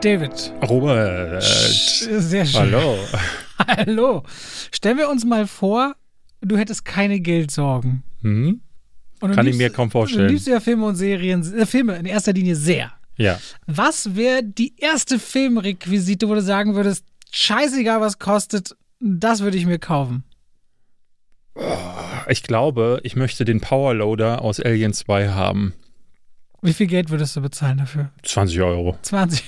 David. Robert. Sehr schön. Hallo. Hallo. Stellen wir uns mal vor, du hättest keine Geldsorgen. Hm? Kann ich liebst- mir kaum vorstellen. Du liebst ja Filme und Serien, äh, Filme in erster Linie sehr. Ja. Was wäre die erste Filmrequisite, wo du sagen würdest, scheißegal was kostet, das würde ich mir kaufen? Ich glaube, ich möchte den Powerloader aus Alien 2 haben. Wie viel Geld würdest du bezahlen dafür? 20 Euro. 20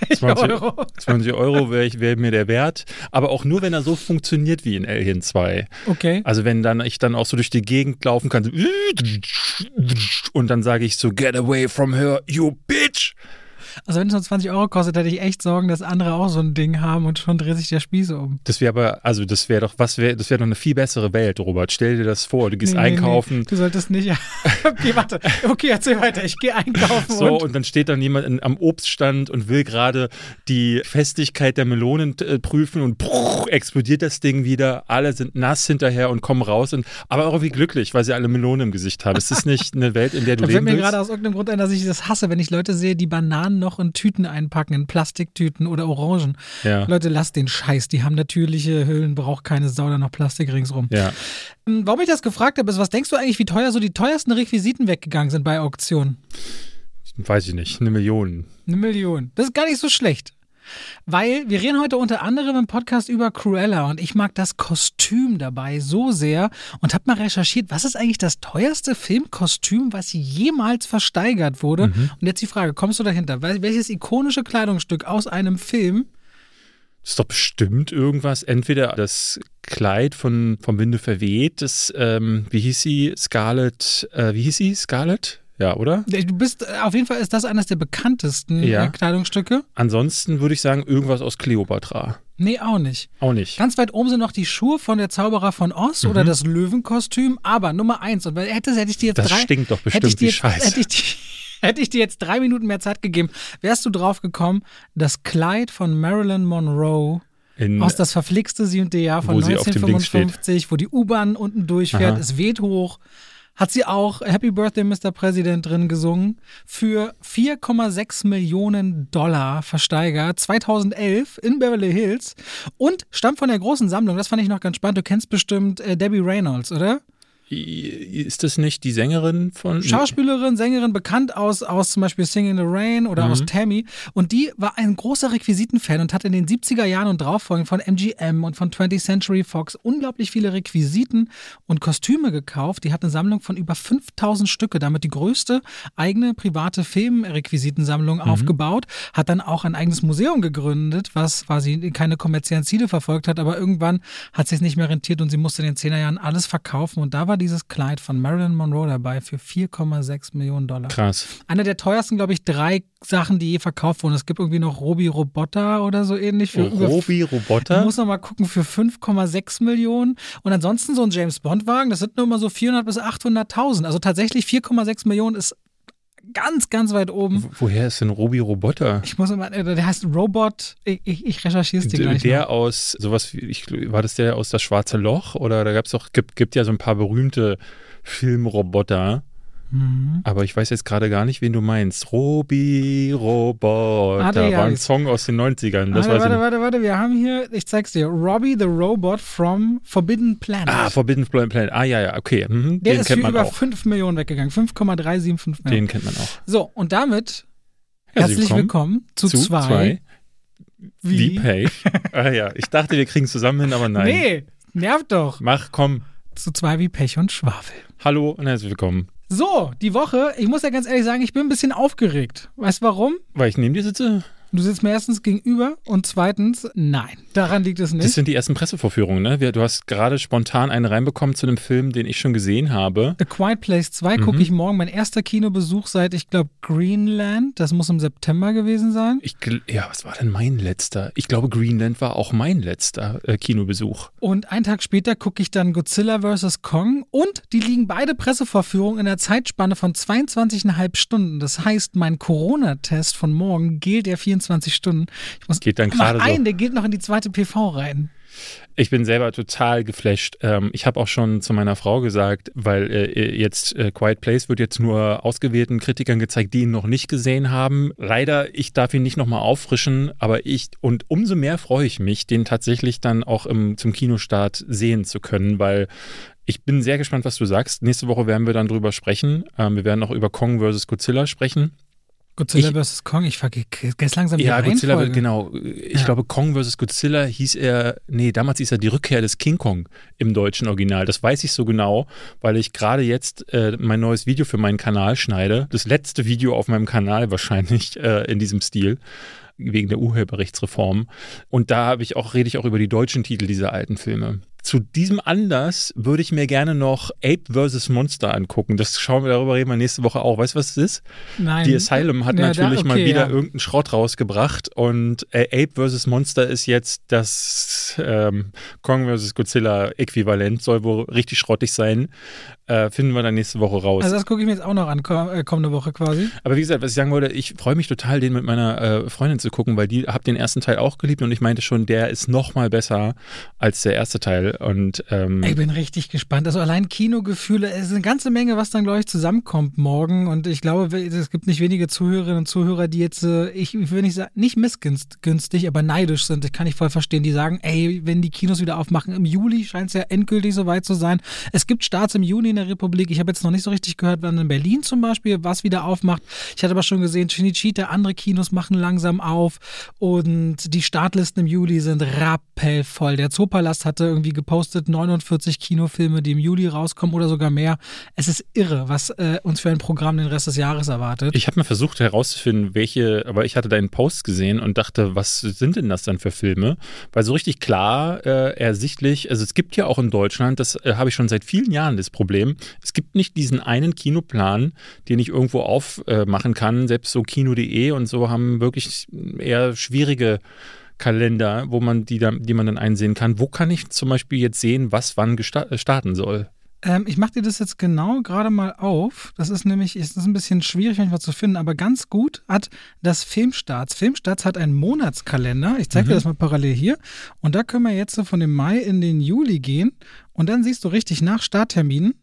20 Euro. 20 Euro wäre wär mir der Wert. Aber auch nur, wenn er so funktioniert wie in Alien 2. Okay. Also wenn dann ich dann auch so durch die Gegend laufen kann so und dann sage ich so, get away from her, you bitch. Also wenn es nur 20 Euro kostet, hätte ich echt Sorgen, dass andere auch so ein Ding haben und schon dreht sich der Spieß um. Das wäre aber, also das wäre doch, was wäre, das wäre doch eine viel bessere Welt, Robert. Stell dir das vor, du gehst Nee, einkaufen. Nee, du solltest nicht. okay, warte. Okay, erzähl weiter. Ich gehe einkaufen So, und. und dann steht dann jemand in, am Obststand und will gerade die Festigkeit der Melonen äh, prüfen und bruch, explodiert das Ding wieder. Alle sind nass hinterher und kommen raus. Und, aber auch irgendwie glücklich, weil sie alle Melonen im Gesicht haben. Ist das nicht eine Welt, in der du Da fällt leben mir willst? gerade aus irgendeinem Grund ein, dass ich das hasse, wenn ich Leute sehe, die Bananen noch in Tüten einpacken, in Plastiktüten oder Orangen. Ja. Leute, lasst den Scheiß. Die haben natürliche Hüllen, braucht keine Sau da noch Plastik ringsrum. Ja. Ähm, Warum ich das gefragt habe, ist, was denkst du eigentlich, wie teuer so die teuersten Requisiten weggegangen sind bei Auktionen? Weiß ich nicht, eine Million. Eine Million. Das ist gar nicht so schlecht. Weil wir reden heute unter anderem im Podcast über Cruella und ich mag das Kostüm dabei so sehr und habe mal recherchiert, was ist eigentlich das teuerste Filmkostüm, was jemals versteigert wurde? Und jetzt die Frage, kommst du dahinter? Wel- Welches ikonische Kleidungsstück aus einem Film Das ist doch bestimmt irgendwas. Entweder das Kleid von vom Winde verweht, das, ähm, wie hieß sie? Scarlett, äh, wie hieß sie? Scarlett? Ja, oder? Du bist, äh, auf jeden Fall ist das eines der bekanntesten Ja. äh, Kleidungsstücke. Ansonsten würde ich sagen, irgendwas aus Cleopatra. Nee, auch nicht. Auch nicht. Ganz weit oben sind noch die Schuhe von der Zauberer von Oz oder das Löwenkostüm. Aber Nummer eins, und weil hätte, hätte ich dir jetzt Das drei. stinkt doch hätte bestimmt ich dir wie jetzt, Scheiße. Hätte ich, dir- hätte ich dir jetzt drei Minuten mehr Zeit gegeben, wärst du drauf gekommen, das Kleid von Marilyn Monroe In, aus das verflixte siebte Jahr von Wo sie auf dem Dings steht. 1955, wo die U-Bahn unten durchfährt, Aha. es weht hoch. Hat sie auch Happy Birthday, Mr. President drin gesungen. Für 4,6 Millionen Dollar versteigert. 2011 in Beverly Hills. Und stammt von der großen Sammlung. Das fand ich noch ganz spannend. Du kennst bestimmt äh, Debbie Reynolds, oder? Ist das nicht die Sängerin von. Schauspielerin, Sängerin, bekannt aus, aus zum Beispiel Singing in the Rain oder Mhm. aus Tammy. Und die war ein großer Requisitenfan und hat in den 70er Jahren und drauffolgend von MGM und von 20th Century Fox unglaublich viele Requisiten und Kostüme gekauft. Die hat eine Sammlung von über 5000 Stücke, damit die größte eigene private Filmrequisitensammlung Mhm. aufgebaut. Hat dann auch ein eigenes Museum gegründet, was quasi keine kommerziellen Ziele verfolgt hat, aber irgendwann hat sich nicht mehr rentiert und sie musste in den 10er Jahren alles verkaufen. Und da war dieses Kleid von Marilyn Monroe dabei für 4,6 Millionen Dollar. Krass. Einer der teuersten, glaube ich, drei Sachen, die je verkauft wurden. Es gibt irgendwie noch Robi Roboter oder so ähnlich. Für über- Robi Ich Roboter? muss noch mal gucken, für 5,6 Millionen. Und ansonsten so ein James Bond-Wagen, das sind nur mal so 400 bis 800.000. Also tatsächlich 4,6 Millionen ist ganz, ganz weit oben. Wo- Woher ist denn Robi Roboter? Ich muss immer, äh, der heißt Robot, ich, ich, ich recherchiere es dir gleich. Der noch. aus, sowas wie, ich, war das der aus Das Schwarze Loch? Oder da gab's doch, gibt, gibt ja so ein paar berühmte Filmroboter. Mhm. Aber ich weiß jetzt gerade gar nicht, wen du meinst. Robi Roboter. Ah, der war ein Song aus den 90ern. Das warte, weiß warte, ich. warte, warte, wir haben hier, ich zeig's dir, Robbie the Robot from Forbidden Planet. Ah, Forbidden Planet. Ah, ja, ja, okay. Mhm. der Den ist für kennt man über auch. 5 Millionen weggegangen, 5,375 Millionen. Den kennt man auch. So, und damit Herzlich herzlich willkommen, zu, zwei. Wie Pay. ah ja, ich dachte, wir kriegen es zusammen hin, aber nein. Nee, nervt doch. Mach, komm. Zu zwei wie Pech und Schwafel. Hallo und herzlich willkommen. So, die Woche, ich muss ja ganz ehrlich sagen, ich bin ein bisschen aufgeregt. Weißt du warum? Weil ich neben dir sitze. Du sitzt mir erstens gegenüber und zweitens, nein, daran liegt es Das nicht. sind die ersten Pressevorführungen, ne? Du hast gerade spontan eine reinbekommen zu einem Film, den ich schon gesehen habe. A Quiet Place 2 Mhm. gucke ich morgen. Mein erster Kinobesuch seit, ich glaube, Greenland. Das muss im September gewesen sein. Ich, ja, was war denn mein letzter? Ich glaube, Greenland war auch mein letzter äh, Kinobesuch. Und einen Tag später gucke ich dann Godzilla vs. Kong. Und die liegen beide Pressevorführungen in der Zeitspanne von 22,5 Stunden. Das heißt, mein Corona-Test von morgen gilt ja 24 Stunden. Ich muss Geht dann gerade so. einen, der geht noch in die zweite PV rein. Ich bin selber total geflasht. Ähm, ich habe auch schon zu meiner Frau gesagt, weil äh, jetzt äh, Quiet Place wird jetzt nur ausgewählten Kritikern gezeigt, die ihn noch nicht gesehen haben. Leider, ich darf ihn nicht nochmal auffrischen, aber ich und umso mehr freue ich mich, den tatsächlich dann auch im, zum Kinostart sehen zu können, weil ich bin sehr gespannt, was du sagst. Nächste Woche werden wir dann drüber sprechen. Ähm, wir werden auch über Kong vs. Godzilla sprechen. Godzilla vs. Kong, ich vergesse langsam die Ja, Godzilla, Reihenfolge. genau. Ich Ja. glaube, Kong vs. Godzilla hieß er, nee, damals hieß er die Rückkehr des King Kong im deutschen Original. Das weiß ich so genau, weil ich gerade jetzt äh, mein neues Video für meinen Kanal schneide. Das letzte Video auf meinem Kanal wahrscheinlich äh, in diesem Stil wegen der Urheberrechtsreform. Und da habe ich auch, rede ich auch über die deutschen Titel dieser alten Filme. Zu diesem Anlass würde ich mir gerne noch Ape vs. Monster angucken. Das schauen wir, darüber reden wir nächste Woche auch. Weißt du, was es ist? Nein. Die Asylum hat Ja, da- natürlich mal okay, wieder ja. irgendeinen Schrott rausgebracht und äh, Ape vs. Monster ist jetzt das ähm, Kong vs. Godzilla Äquivalent, soll wohl richtig schrottig sein. Äh, finden wir dann nächste Woche raus. Also das gucke ich mir jetzt auch noch an, äh, kommende Woche quasi. Aber wie gesagt, was ich sagen wollte, ich freue mich total, den mit meiner äh, Freundin zu gucken, weil die hab den ersten Teil auch geliebt und ich meinte schon, der ist noch mal besser als der erste Teil. Und ähm, Ich bin richtig gespannt. Also allein Kinogefühle, es ist eine ganze Menge, was dann, glaube ich, zusammenkommt morgen. Und ich glaube, es gibt nicht wenige Zuhörerinnen und Zuhörer, die jetzt, äh, ich will nicht sagen, nicht missgünstig, aber neidisch sind. Das kann ich voll verstehen. Die sagen, ey, wenn die Kinos wieder aufmachen, im Juli scheint es ja endgültig soweit zu sein. Es gibt Starts im Juni der Republik. Ich habe jetzt noch nicht so richtig gehört, wann in Berlin zum Beispiel was wieder aufmacht. Ich hatte aber schon gesehen, Chinichita, andere Kinos machen langsam auf. Und die Startlisten im Juli sind rappelvoll. Der Zoopalast hatte irgendwie gepostet 49 Kinofilme, die im Juli rauskommen oder sogar mehr. Es ist irre, was äh, uns für ein Programm den Rest des Jahres erwartet. Ich habe mal versucht herauszufinden, welche, aber ich hatte deinen Post gesehen und dachte, was sind denn das dann für Filme? Weil so richtig klar, äh, ersichtlich, also es gibt ja auch in Deutschland, das äh, habe ich schon seit vielen Jahren das Problem, es gibt nicht diesen einen Kinoplan, den ich irgendwo aufmachen äh, kann. Selbst so Kino.de und so haben wirklich eher schwierige Kalender, wo man die, dann, die man dann einsehen kann. Wo kann ich zum Beispiel jetzt sehen, was wann äh, starten soll? Ähm, ich mache dir das jetzt genau gerade mal auf. Das ist nämlich, ist das ein bisschen schwierig manchmal zu finden, aber ganz gut hat das Filmstarts. Filmstarts hat einen Monatskalender. Ich zeige dir das mal parallel hier. Und da können wir jetzt so von dem Mai in den Juli gehen. Und dann siehst du richtig nach Startterminen.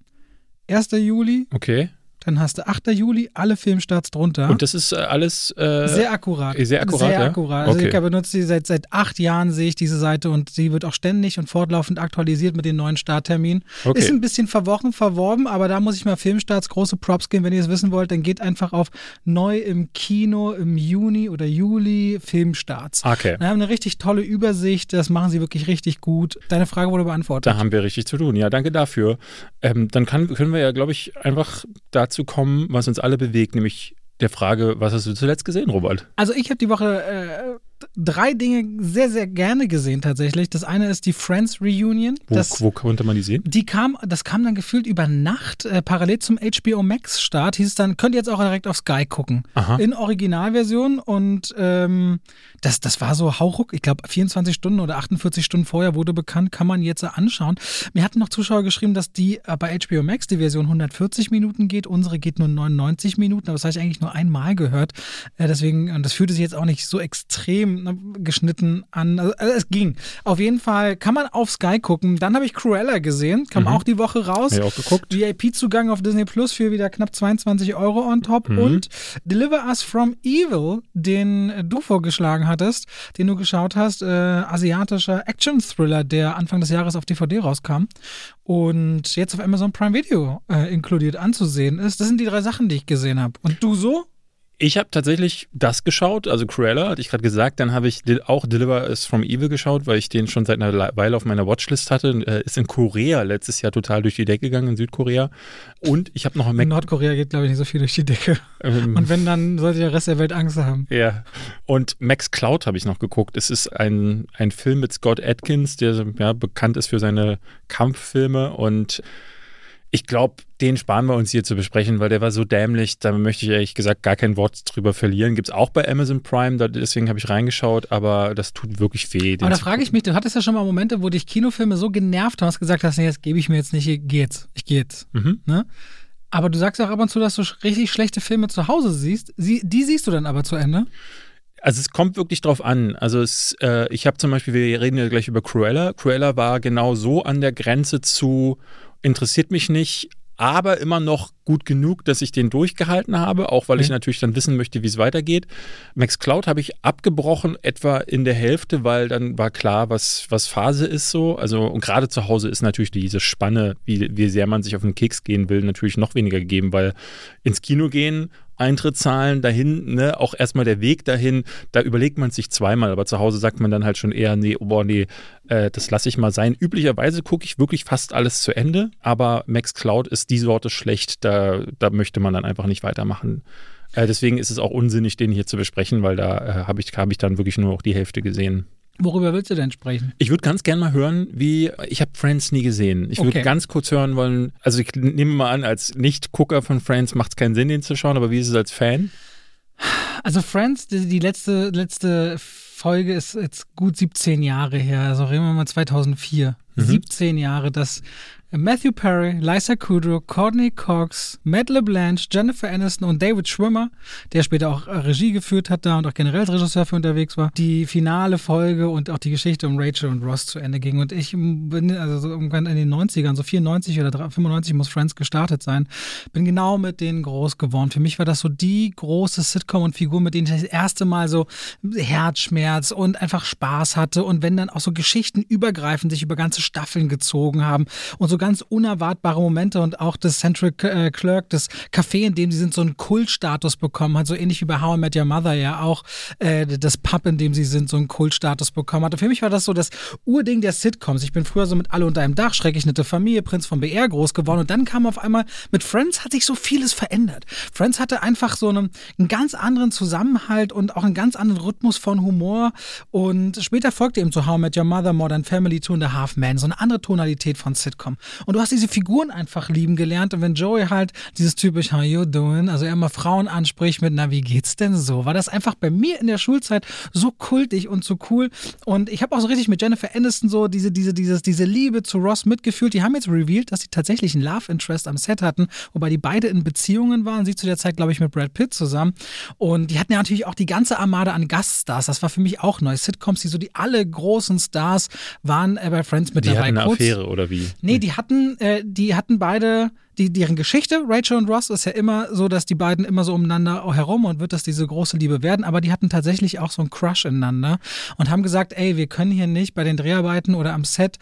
1. Juli, Okay. Dann hast du 8. Juli, alle Filmstarts drunter. Und das ist äh, alles äh, Sehr akkurat. sehr akkurat, Sehr ja? akkurat. Also Okay. ich benutze die seit, seit acht Jahren, sehe ich diese Seite und sie wird auch ständig und fortlaufend aktualisiert mit den neuen Startterminen. Okay. Ist ein bisschen verworren, verworben, aber da muss ich mal Filmstarts große Props geben. Wenn ihr es wissen wollt, dann geht einfach auf neu im Kino im Juni oder Juli Filmstarts. Okay. Wir haben eine richtig tolle Übersicht, das machen sie wirklich richtig gut. Deine Frage wurde beantwortet. Da haben wir richtig zu tun. Ja, danke dafür. Ähm, dann kann, können wir ja, glaube ich, einfach dazu kommen, was uns alle bewegt, nämlich der Frage, was hast du zuletzt gesehen, Robert? Also ich habe die Woche äh, drei Dinge sehr, sehr gerne gesehen tatsächlich. Das eine ist die Friends Reunion. Wo, das, wo konnte man die sehen? Die kam, das kam dann gefühlt über Nacht, äh, parallel zum HBO Max Start, hieß es dann, könnt ihr jetzt auch direkt auf Sky gucken. Aha. In Originalversion und ähm, das, das war so hauruck, ich glaube 24 Stunden oder 48 Stunden vorher wurde bekannt, kann man jetzt anschauen. Mir hatten noch Zuschauer geschrieben, dass die äh, bei HBO Max die Version 140 Minuten geht, unsere geht nur 99 Minuten, aber das habe ich eigentlich nur einmal gehört. Äh, deswegen, und das fühlte sich jetzt auch nicht so extrem ne, geschnitten an. Also, also es ging. Auf jeden Fall kann man auf Sky gucken. Dann habe ich Cruella gesehen, kam auch die Woche raus. Ich auch geguckt. VIP-Zugang auf Disney Plus für wieder knapp 22 Euro on top. Mhm. Und Deliver Us from Evil, den du vorgeschlagen hattest, den du geschaut hast, äh, asiatischer Action-Thriller, der Anfang des Jahres auf DVD rauskam und jetzt auf Amazon Prime Video äh, inkludiert anzusehen ist. Das sind die drei Sachen, die ich gesehen habe. Und du so? Ich habe tatsächlich das geschaut, also Cruella, hatte ich gerade gesagt. Dann habe ich auch Deliver Us from Evil geschaut, weil ich den schon seit einer Le- Weile auf meiner Watchlist hatte. Äh, ist in Korea letztes Jahr total durch die Decke gegangen, in Südkorea. Und ich habe noch ein In Mac. Nordkorea geht, glaube ich, nicht so viel durch die Decke. Ähm, Und wenn, dann sollte der Rest der Welt Angst haben. Ja. Und Max Cloud habe ich noch geguckt. Es ist ein, ein Film mit Scott Atkins, der ja, bekannt ist für seine Kampffilme. Und ich glaube, den sparen wir uns hier zu besprechen, weil der war so dämlich. Da möchte ich ehrlich gesagt gar kein Wort drüber verlieren. Gibt es auch bei Amazon Prime, deswegen habe ich reingeschaut, aber das tut wirklich weh. Aber da frage ich mich, du hattest ja schon mal Momente, wo dich Kinofilme so genervt haben, dass du gesagt hast, nee, das gebe ich mir jetzt nicht, ich geh jetzt, ich gehe jetzt. Mhm. Ne? Aber du sagst auch ab und zu, dass du richtig schlechte Filme zu Hause siehst. Sie, die siehst du dann aber zu Ende. Also es kommt wirklich drauf an. Also es, äh, ich habe zum Beispiel, wir reden ja gleich über Cruella. Cruella war genau so an der Grenze zu interessiert mich nicht, aber immer noch gut genug, dass ich den durchgehalten habe, auch weil ich natürlich dann wissen möchte, wie es weitergeht. Max Cloud habe ich abgebrochen, etwa in der Hälfte, weil dann war klar, was, was Phase ist so. Also, und gerade zu Hause ist natürlich diese Spanne, wie, wie sehr man sich auf den Keks gehen will, natürlich noch weniger gegeben, weil ins Kino gehen Eintritt zahlen dahin, ne, auch erstmal der Weg dahin, da überlegt man sich zweimal, aber zu Hause sagt man dann halt schon eher, nee, oh, boah, nee, äh, das lasse ich mal sein. Üblicherweise gucke ich wirklich fast alles zu Ende, aber Max Cloud ist die Sorte schlecht, da, da möchte man dann einfach nicht weitermachen. Äh, deswegen ist es auch unsinnig, den hier zu besprechen, weil da äh, habe ich, hab ich dann wirklich nur noch die Hälfte gesehen. Worüber willst du denn sprechen? Ich würde ganz gerne mal hören, wie ich habe Friends nie gesehen. Ich würde Okay. ganz kurz hören wollen. Also ich nehme mal an, als Nicht-Gucker von Friends macht es keinen Sinn, den zu schauen. Aber wie ist es als Fan? Also Friends, die, die letzte, letzte Folge ist jetzt gut 17 Jahre her. Also reden wir mal 2004. 17 Jahre, dass Matthew Perry, Lisa Kudrow, Courtney Cox, Matt LeBlanche, Jennifer Aniston und David Schwimmer, der später auch äh, Regie geführt hat da und auch generell als Regisseur für unterwegs war, die finale Folge und auch die Geschichte um Rachel und Ross zu Ende ging. Und ich bin also so irgendwann in den 90ern, so 94 oder 95 muss Friends gestartet sein, bin genau mit denen groß geworden. Für mich war das so die große Sitcom und Figur, mit denen ich das erste Mal so Herzschmerz und einfach Spaß hatte und wenn dann auch so Geschichten übergreifend sich über ganze Staffeln gezogen haben und so ganz unerwartbare Momente und auch das Central äh, Clerk, das Café, in dem sie sind, so einen Kultstatus bekommen hat, so ähnlich wie bei How I Met Your Mother ja auch äh, das Pub, in dem sie sind, so einen Kultstatus bekommen hat. Und für mich war das so das Urding der Sitcoms. Ich bin früher so mit Alle unter einem Dach, schrecklich nette Familie, Prinz von BR groß geworden und dann kam auf einmal mit Friends hat sich so vieles verändert. Friends hatte einfach so einen, einen ganz anderen Zusammenhalt und auch einen ganz anderen Rhythmus von Humor und später folgte eben so How I Met Your Mother, Modern Family, Two and a Half Men, so eine andere Tonalität von Sitcom. Und du hast diese Figuren einfach lieben gelernt und wenn Joey halt dieses typisch How you doing, also er immer Frauen anspricht mit, na wie geht's denn so, war das einfach bei mir in der Schulzeit so kultig und so cool und ich habe auch so richtig mit Jennifer Aniston so diese, diese, dieses, diese Liebe zu Ross mitgefühlt. Die haben jetzt revealed, dass sie tatsächlich einen Love Interest am Set hatten, wobei die beide in Beziehungen waren. Sie zu der Zeit, glaube ich, mit Brad Pitt zusammen. Und die hatten ja natürlich auch die ganze Armada an Gaststars. Das war für mich auch neu. Sitcoms, die so die alle großen Stars waren äh, bei Friends mit Die dabei. hatten eine Kurz- Affäre oder wie? Nee, die hatten, äh, die hatten beide, die, deren Geschichte, Rachel und Ross, ist ja immer so, dass die beiden immer so umeinander herum und wird das diese große Liebe werden, aber die hatten tatsächlich auch so einen Crush ineinander und haben gesagt, ey, wir können hier nicht bei den Dreharbeiten oder am Set,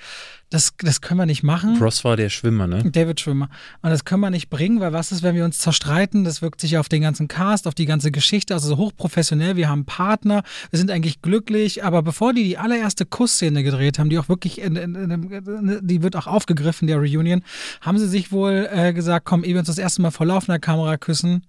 das, das können wir nicht machen. Ross war der Schwimmer, ne? David Schwimmer. Und das können wir nicht bringen, weil was ist, wenn wir uns zerstreiten? Das wirkt sich auf den ganzen Cast, auf die ganze Geschichte, also so hochprofessionell. Wir haben einen Partner, wir sind eigentlich glücklich, aber bevor die die allererste Kussszene gedreht haben, die auch wirklich, in, in, in, die wird auch aufgegriffen, der Reunion, haben sie sich wohl äh, gesagt, komm, ehe wir uns das erste Mal vor laufender Kamera küssen,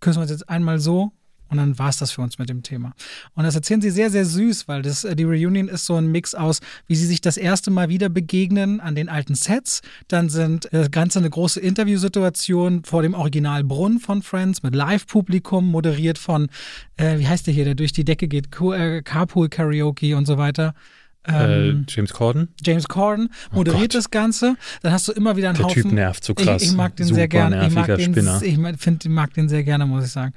küssen wir uns jetzt einmal so und dann war es das für uns mit dem Thema. Und das erzählen sie sehr, sehr süß, weil das, äh, die Reunion ist so ein Mix aus, wie sie sich das erste Mal wieder begegnen an den alten Sets. Dann sind äh, das Ganze eine große Interviewsituation vor dem Original Brunn von Friends mit Live-Publikum, moderiert von, äh, wie heißt der hier, der durch die Decke geht, äh, Carpool Karaoke und so weiter. Äh, Ähm, James Corden? James Corden moderiert Gott. das Ganze. Dann hast du immer wieder einen Der Haufen. Typ nervt so krass. Ich, ich mag den Super sehr gerne. Ich mag den, Spinner. ich find, mag den sehr gerne, muss ich sagen.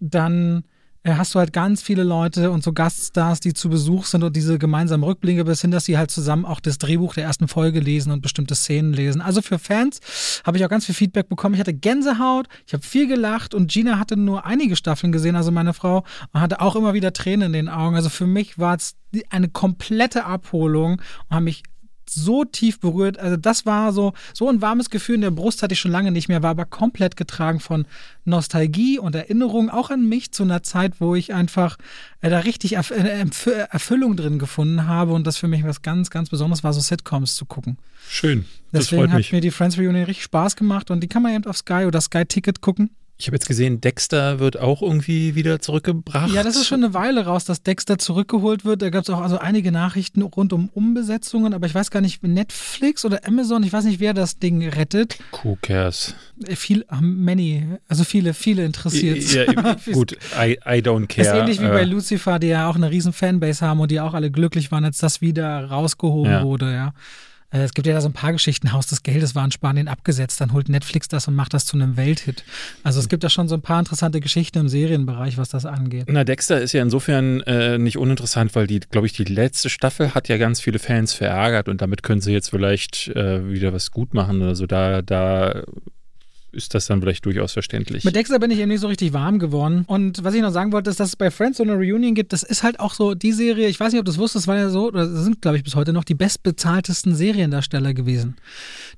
Dann äh, hast du halt ganz viele Leute und so Gaststars, die zu Besuch sind und diese gemeinsamen Rückblicke bis hin, dass sie halt zusammen auch das Drehbuch der ersten Folge lesen und bestimmte Szenen lesen. Also für Fans habe ich auch ganz viel Feedback bekommen. Ich hatte Gänsehaut, ich habe viel gelacht und Gina hatte nur einige Staffeln gesehen, also meine Frau, und hatte auch immer wieder Tränen in den Augen. Also für mich war es eine komplette Abholung und habe mich so tief berührt. Also das war so, so ein warmes Gefühl in der Brust hatte ich schon lange nicht mehr, war aber komplett getragen von Nostalgie und Erinnerung, auch an mich zu einer Zeit, wo ich einfach äh, da richtig Erf äh, Empf- Erfüllung drin gefunden habe und das für mich was ganz, ganz Besonderes war, so Sitcoms zu gucken. Schön. Deswegen hat mich. mir die Friends Reunion richtig Spaß gemacht und die kann man eben auf Sky oder Sky Ticket gucken. Ich habe jetzt gesehen, Dexter wird auch irgendwie wieder zurückgebracht. Ja, das ist schon eine Weile raus, dass Dexter zurückgeholt wird. Da gab es auch also einige Nachrichten rund um Umbesetzungen, aber ich weiß gar nicht, Netflix oder Amazon, ich weiß nicht, wer das Ding rettet. Who cares? Äh, Viel, many, also viele, viele interessiert. Ja, gut, I, I don't care. Ist ähnlich wie bei Äh, Lucifer, die ja auch eine riesen Fanbase haben und die auch alle glücklich waren, als das wieder rausgehoben Ja. wurde, ja. Äh, es gibt ja da so ein paar Geschichten. Haus des Geldes war in Spanien abgesetzt, dann holt Netflix das und macht das zu einem Welthit. Also es gibt da schon so ein paar interessante Geschichten im Serienbereich, was das angeht. Na, Dexter ist ja insofern äh, nicht uninteressant, weil die, glaube ich, die letzte Staffel hat ja ganz viele Fans verärgert und damit können sie jetzt vielleicht äh, wieder was gut machen oder so. Da, da ist das dann vielleicht durchaus verständlich. Mit Dexter bin ich eben nicht so richtig warm geworden. Und was ich noch sagen wollte, ist, dass es bei Friends so eine Reunion gibt. Das ist halt auch so die Serie, ich weiß nicht, ob du es wusstest, war ja so, oder sind, glaube ich, bis heute noch die bestbezahltesten Seriendarsteller gewesen.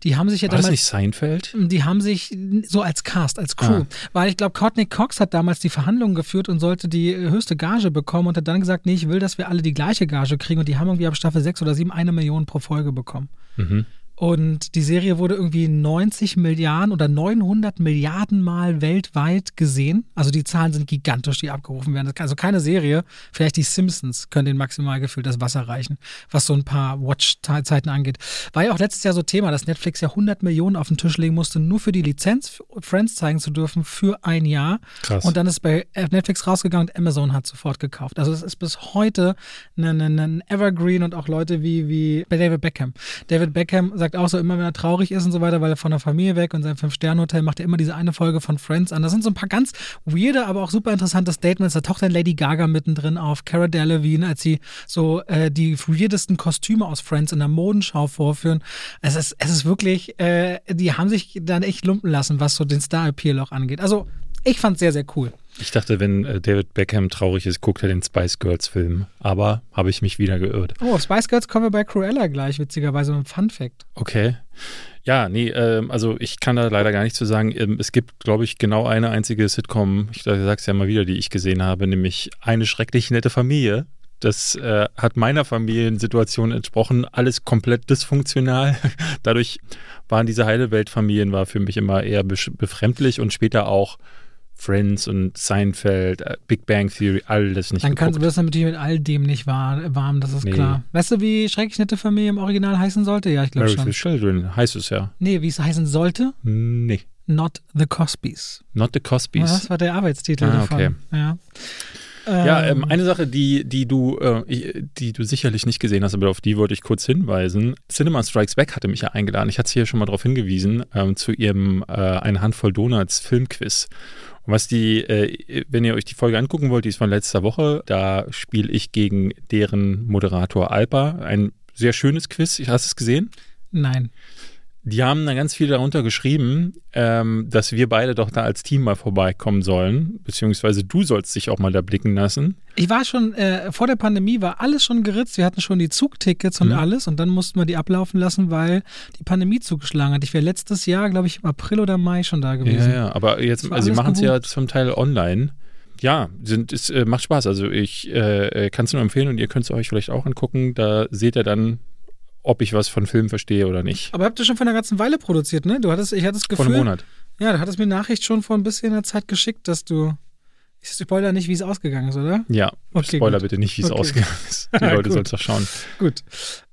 Die haben sich ja War damals. das nicht Seinfeld? Die haben sich so als Cast, als Crew. Ah. Weil ich glaube, Courtney Cox hat damals die Verhandlungen geführt und sollte die höchste Gage bekommen und hat dann gesagt, nee, ich will, dass wir alle die gleiche Gage kriegen. Und die haben irgendwie ab Staffel 6 oder 7 eine Million pro Folge bekommen. Mhm. Und die Serie wurde irgendwie 90 Milliarden oder 900 Milliarden Mal weltweit gesehen. Also die Zahlen sind gigantisch, die abgerufen werden. Also keine Serie, vielleicht die Simpsons können den maximal gefühlt das Wasser reichen, was so ein paar Watch-Zeiten angeht. War ja auch letztes Jahr so Thema, dass Netflix ja 100 Millionen auf den Tisch legen musste, nur für die Lizenz Friends zeigen zu dürfen für ein Jahr. Krass. Und dann ist bei Netflix rausgegangen und Amazon hat sofort gekauft. Also es ist bis heute ein, ein, Evergreen und auch Leute wie, wie bei David Beckham. David Beckham sagt auch so immer, wenn er traurig ist und so weiter, weil er von der Familie weg und sein Fünf-Sterne-Hotel macht er immer diese eine Folge von Friends an. Das sind so ein paar ganz weirde, aber auch super interessante Statements. Da taucht dann Lady Gaga mittendrin auf, Cara Delevingne, als sie so äh, die weirdesten Kostüme aus Friends in der Modenschau vorführen. Es ist, es ist wirklich, äh, die haben sich dann echt lumpen lassen, was so den Star-Appeal auch angeht. Also ich fand es sehr, sehr cool. Ich dachte, wenn äh, David Beckham traurig ist, guckt er den Spice Girls Film. Aber habe ich mich wieder geirrt. Oh, auf Spice Girls kommen wir bei Cruella gleich, witzigerweise mit einem Fun-Fact. Okay. Ja, nee, ähm, also ich kann da leider gar nichts zu sagen. Ähm, es gibt, glaube ich, genau eine einzige Sitcom, ich sag's ja mal wieder, die ich gesehen habe, nämlich eine schrecklich nette Familie. Das äh, hat meiner Familiensituation entsprochen. Alles komplett dysfunktional. Dadurch waren diese Heileweltfamilien war für mich immer eher befremdlich und später auch Friends und Seinfeld, äh, Big Bang Theory, alles nicht Dann kannst du geguckt. wirst du natürlich mit all dem nicht warm, das ist Nee. klar. Weißt du, wie schrecklich nette Familie im Original heißen sollte? Ja, ich glaube Married schon. with Children heißt es ja. Nee, wie es heißen sollte? Nee, Not the Cosbys. not the Cosbys. Das war der Arbeitstitel Ah, davon. okay. Ja, Ja, ähm, Ähm, eine Sache, die, die, du, äh, die du sicherlich nicht gesehen hast, aber auf die wollte ich kurz hinweisen. Cinema Strikes Back hatte mich ja eingeladen. Ich hatte hier schon mal darauf hingewiesen, ähm, zu ihrem äh, Eine Handvoll Donuts Filmquiz. Und was die, äh, wenn ihr euch die Folge angucken wollt, die ist von letzter Woche, da spiele ich gegen deren Moderator Alpa. Ein sehr schönes Quiz. Hast du es gesehen? Nein. Die haben dann ganz viel darunter geschrieben, ähm, dass wir beide doch da als Team mal vorbeikommen sollen, beziehungsweise du sollst dich auch mal da blicken lassen. Ich war schon, äh, vor der Pandemie war alles schon geritzt. Wir hatten schon die Zugtickets und Mhm. alles und dann mussten wir die ablaufen lassen, weil die Pandemie zugeschlagen hat. Ich wäre letztes Jahr, glaube ich, im April oder Mai schon da gewesen. Ja, ja, aber jetzt, also sie machen es ja zum Teil online. Ja, sind, es äh, macht Spaß. Also ich äh, kann es nur empfehlen und ihr könnt es euch vielleicht auch angucken. Da seht ihr dann, ob ich was von Filmen verstehe oder nicht. Aber habt ihr schon vor einer ganzen Weile produziert, ne? Du hattest, ich hatte das Vor Gefühl. einem Monat. Ja, du hattest mir Nachricht schon vor ein bisschen der Zeit geschickt, dass du. Ich spoiler nicht, wie es ausgegangen ist, oder? Ja, Okay, Spoiler gut. bitte nicht, wie es Okay. ausgegangen ist. Die Leute sollen es doch schauen. Gut.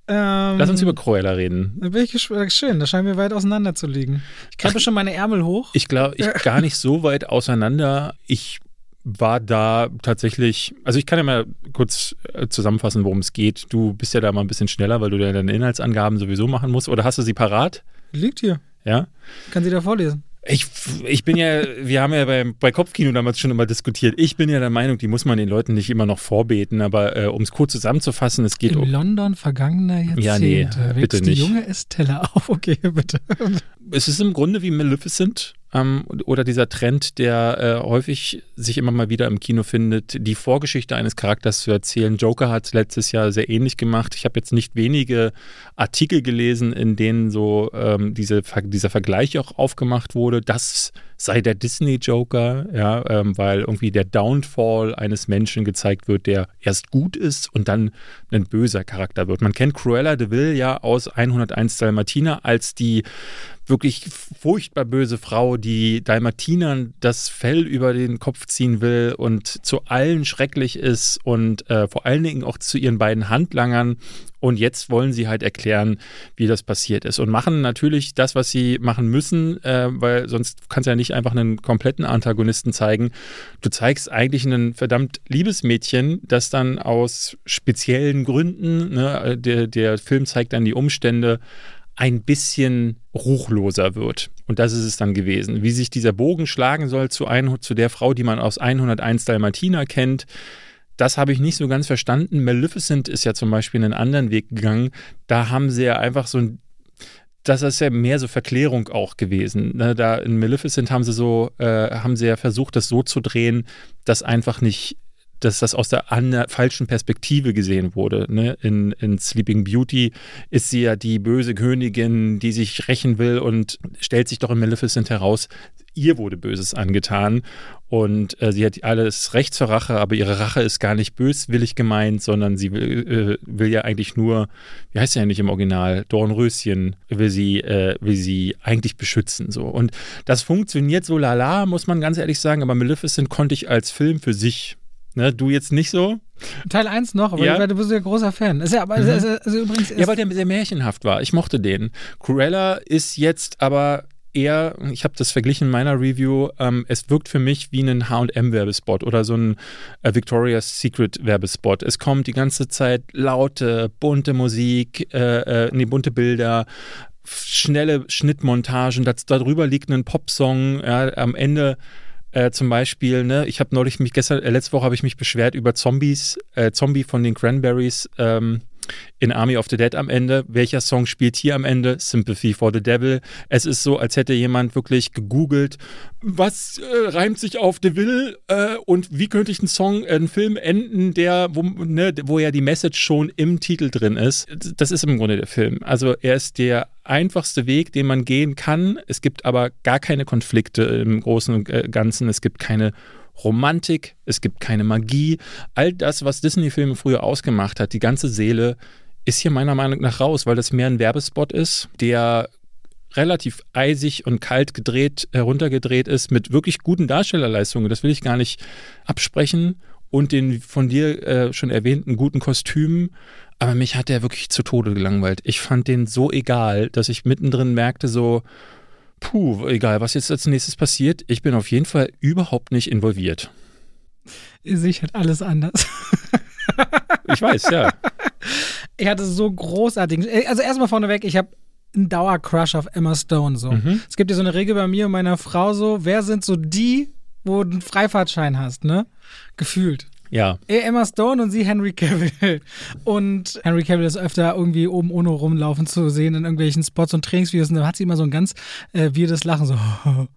Ähm, Lass uns über Cruella reden. Da bin ich gespannt. Schön, da scheinen wir weit auseinander zu liegen. Ich kreppe schon meine Ärmel hoch. Ich glaube, ich gar nicht so weit auseinander. Ich war da tatsächlich, also ich kann ja mal kurz äh, zusammenfassen, worum es geht. Du bist ja da mal ein bisschen schneller, weil du ja deine Inhaltsangaben sowieso machen musst. Oder hast du sie parat? Liegt hier. Ja? Kann sie da vorlesen. Ich, ich bin ja, wir haben ja beim, bei Kopfkino damals schon immer diskutiert. Ich bin ja der Meinung, die muss man den Leuten nicht immer noch vorbeten. Aber äh, um es kurz zusammenzufassen, es geht In um. London vergangener Jahrzehnte Ja, nee, bitte die nicht. junge Estella auf. Okay, bitte. Es ist im Grunde wie Maleficent ähm, oder dieser Trend, der äh, häufig sich immer mal wieder im Kino findet, die Vorgeschichte eines Charakters zu erzählen. Joker hat es letztes Jahr sehr ähnlich gemacht. Ich habe jetzt nicht wenige Artikel gelesen, in denen so ähm, diese, dieser Vergleich auch aufgemacht wurde. Das sei der Disney-Joker, ja, ähm, weil irgendwie der Downfall eines Menschen gezeigt wird, der erst gut ist und dann ein böser Charakter wird. Man kennt Cruella de Vil ja aus 101 Dalmatiner als die wirklich furchtbar böse Frau, die Dalmatinern das Fell über den Kopf ziehen will und zu allen schrecklich ist und äh, vor allen Dingen auch zu ihren beiden Handlangern Und jetzt wollen sie halt erklären, wie das passiert ist. Und machen natürlich das, was sie machen müssen, äh, weil sonst kannst du ja nicht einfach einen kompletten Antagonisten zeigen. Du zeigst eigentlich ein verdammt liebes Mädchen, das dann aus speziellen Gründen, ne, der, der Film zeigt dann die Umstände, ein bisschen ruchloser wird. Und das ist es dann gewesen. Wie sich dieser Bogen schlagen soll zu, ein, zu der Frau, die man aus 101 Dalmatiner kennt, das habe ich nicht so ganz verstanden. Maleficent ist ja zum Beispiel einen anderen Weg gegangen. Da haben sie ja einfach so ein das ist ja mehr so Verklärung auch gewesen. Ne? Da in Maleficent haben sie so, äh, haben sie ja versucht, das so zu drehen, dass einfach nicht dass das aus der falschen Perspektive gesehen wurde. Ne? In, in Sleeping Beauty ist sie ja die böse Königin, die sich rächen will und stellt sich doch in Maleficent heraus, ihr wurde Böses angetan und äh, sie hat alles Recht zur Rache, aber ihre Rache ist gar nicht böswillig gemeint, sondern sie will, äh, will ja eigentlich nur, wie heißt sie ja nicht im Original, Dornröschen will sie, äh, will sie eigentlich beschützen. So. Und das funktioniert so lala, muss man ganz ehrlich sagen, aber Maleficent konnte ich als Film für sich Ne, du jetzt nicht so? Teil 1 noch, aber ja. du bist ja großer Fan. Ist ja, aber, mhm. also, also übrigens ja, weil der sehr märchenhaft war. Ich mochte den. Cruella ist jetzt aber eher, ich habe das verglichen in meiner Review, ähm, es wirkt für mich wie ein HM-Werbespot oder so ein äh, Victoria's Secret-Werbespot. Es kommt die ganze Zeit laute, bunte Musik, äh, äh, nee, bunte Bilder, schnelle Schnittmontagen, das, darüber liegt ein Popsong, ja, am Ende äh, zum Beispiel, ne, ich habe neulich mich gestern, äh, letzte Woche habe ich mich beschwert über Zombies, äh, Zombie von den Cranberries, ähm, in Army of the Dead am Ende. Welcher Song spielt hier am Ende? Sympathy for the Devil. Es ist so, als hätte jemand wirklich gegoogelt, was äh, reimt sich auf Devil äh, und wie könnte ich einen Song, äh, einen Film enden, der, wo, ne, wo ja die Message schon im Titel drin ist. Das ist im Grunde der Film. Also er ist der einfachste Weg, den man gehen kann. Es gibt aber gar keine Konflikte im Großen und Ganzen. Es gibt keine Romantik, es gibt keine Magie. All das, was Disney-Filme früher ausgemacht hat, die ganze Seele, ist hier meiner Meinung nach raus, weil das mehr ein Werbespot ist, der relativ eisig und kalt gedreht, heruntergedreht ist, mit wirklich guten Darstellerleistungen. Das will ich gar nicht absprechen. Und den von dir äh, schon erwähnten guten Kostümen. Aber mich hat der wirklich zu Tode gelangweilt. Ich fand den so egal, dass ich mittendrin merkte, so, puh, egal, was jetzt als nächstes passiert, ich bin auf jeden Fall überhaupt nicht involviert. Halt alles anders. ich weiß, ja. Ich hatte so großartigen. Also erstmal vorneweg, ich habe einen Dauercrush auf Emma Stone. So. Mhm. Es gibt ja so eine Regel bei mir und meiner Frau so, wer sind so die, wo du einen Freifahrtschein hast, ne? Gefühlt. Ja. Er Emma Stone und sie Henry Cavill. Und Henry Cavill ist öfter irgendwie oben ohne rumlaufen zu sehen in irgendwelchen Spots und Trainingsvideos. Und da hat sie immer so ein ganz äh, weirdes Lachen, so.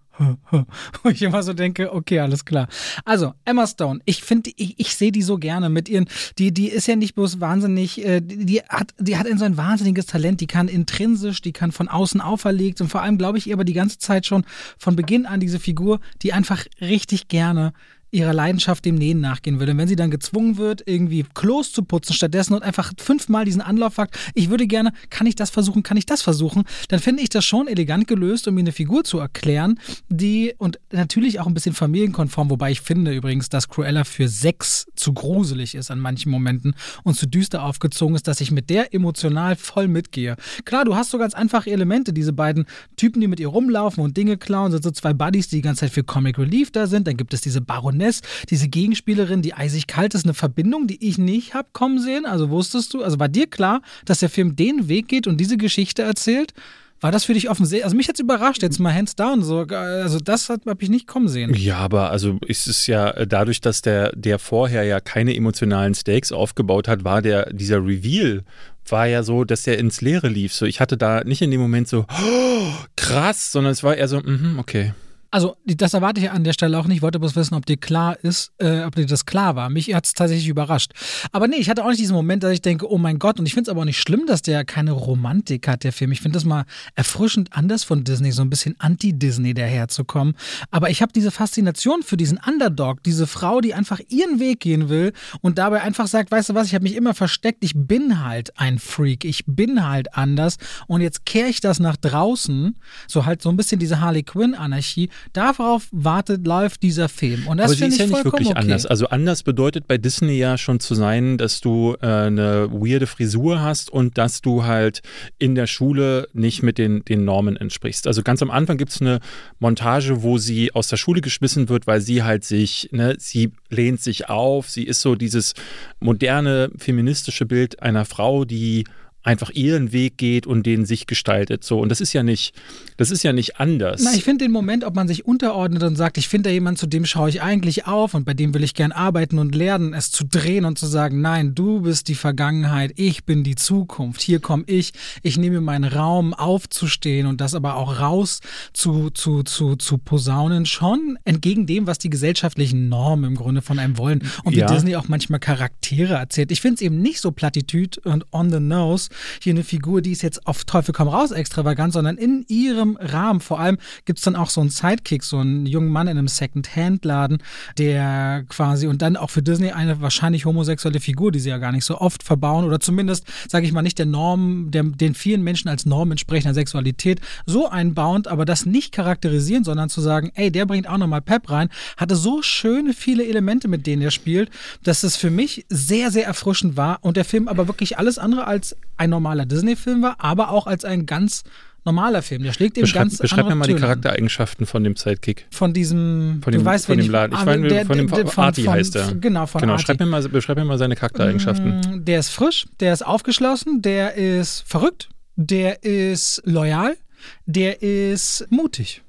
Wo ich immer so denke, okay, alles klar. Also, Emma Stone, ich finde, ich, ich sehe die so gerne mit ihren, die, die ist ja nicht bloß wahnsinnig, äh, die, hat, die hat so ein wahnsinniges Talent, die kann intrinsisch, die kann von außen auferlegt und vor allem glaube ich ihr aber die ganze Zeit schon von Beginn an diese Figur, die einfach richtig gerne ihrer Leidenschaft dem Nähen nachgehen würde. Und wenn sie dann gezwungen wird, irgendwie Klos zu putzen stattdessen und einfach fünfmal diesen Anlauf fragt, ich würde gerne, kann ich das versuchen, kann ich das versuchen, dann finde ich das schon elegant gelöst, um mir eine Figur zu erklären, die und natürlich auch ein bisschen familienkonform, wobei ich finde übrigens, dass Cruella für sechs zu gruselig ist an manchen Momenten und zu düster aufgezogen ist, dass ich mit der emotional voll mitgehe. Klar, du hast so ganz einfache Elemente, diese beiden Typen, die mit ihr rumlaufen und Dinge klauen, sind so zwei Buddies, die die ganze Zeit für Comic Relief da sind, dann gibt es diese Baron Ness, diese Gegenspielerin, die eisig kalt ist, eine Verbindung, die ich nicht habe kommen sehen. Also wusstest du, also war dir klar, dass der Film den Weg geht und diese Geschichte erzählt? War das für dich offensichtlich? Also mich hat es überrascht, jetzt mal hands down. So, also das habe ich nicht kommen sehen. Ja, aber also ist es ja äh, dadurch, dass der, der vorher ja keine emotionalen Stakes aufgebaut hat, war der, dieser Reveal war ja so, dass der ins Leere lief. So, ich hatte da nicht in dem Moment so, oh, krass, sondern es war eher so, mm, okay. Also, das erwarte ich an der Stelle auch nicht. Ich wollte bloß wissen, ob dir klar ist, äh, ob dir das klar war. Mich hat es tatsächlich überrascht. Aber nee, ich hatte auch nicht diesen Moment, dass ich denke, oh mein Gott, und ich finde es aber auch nicht schlimm, dass der keine Romantik hat, der Film. Ich finde das mal erfrischend anders von Disney, so ein bisschen anti-Disney daherzukommen. Aber ich habe diese Faszination für diesen Underdog, diese Frau, die einfach ihren Weg gehen will und dabei einfach sagt, weißt du was, ich habe mich immer versteckt, ich bin halt ein Freak, ich bin halt anders und jetzt kehre ich das nach draußen, so halt so ein bisschen diese Harley Quinn-Anarchie darauf wartet, läuft dieser Film. Und das Aber sie finde ist ich ja nicht vollkommen wirklich okay. anders. Also anders bedeutet bei Disney ja schon zu sein, dass du äh, eine weirde Frisur hast und dass du halt in der Schule nicht mit den, den Normen entsprichst. Also ganz am Anfang gibt es eine Montage, wo sie aus der Schule geschmissen wird, weil sie halt sich, ne, sie lehnt sich auf, sie ist so dieses moderne feministische Bild einer Frau, die einfach ihren Weg geht und den sich gestaltet. So, und das ist ja nicht, das ist ja nicht anders. Na, ich finde den Moment, ob man sich unterordnet und sagt, ich finde da jemanden, zu dem schaue ich eigentlich auf und bei dem will ich gern arbeiten und lernen, es zu drehen und zu sagen, nein, du bist die Vergangenheit, ich bin die Zukunft, hier komme ich, ich nehme meinen Raum aufzustehen und das aber auch raus zu, zu, zu, zu posaunen, schon entgegen dem, was die gesellschaftlichen Normen im Grunde von einem wollen und wie Ja. Disney auch manchmal Charaktere erzählt. Ich finde es eben nicht so plattitüd und on the nose, hier eine Figur, die ist jetzt auf Teufel komm raus extravagant, sondern in ihrem Rahmen. Vor allem gibt es dann auch so einen Sidekick, so einen jungen Mann in einem Second-Hand-Laden, der quasi und dann auch für Disney eine wahrscheinlich homosexuelle Figur, die sie ja gar nicht so oft verbauen oder zumindest, sage ich mal, nicht der Norm, der, den vielen Menschen als Norm entsprechender Sexualität so einbauend, aber das nicht charakterisieren, sondern zu sagen, ey, der bringt auch nochmal Pep rein, hatte so schöne viele Elemente, mit denen er spielt, dass es für mich sehr, sehr erfrischend war und der Film aber wirklich alles andere als ein normaler Disney-Film war, aber auch als ein ganz normaler Film. Der schlägt eben beschreib ganz beschreib mir mal die Töne. Charaktereigenschaften von dem Sidekick. Von diesem, Von dem- du weißt, von dem Laden. Ich ah, meine, der- von dem der- Arti heißt er. Genau, von Genau, Arti. schreib mir, mal, beschreib mir mal seine Charaktereigenschaften. Mm, Der ist frisch, der ist aufgeschlossen, der ist verrückt, der ist loyal, der ist mutig.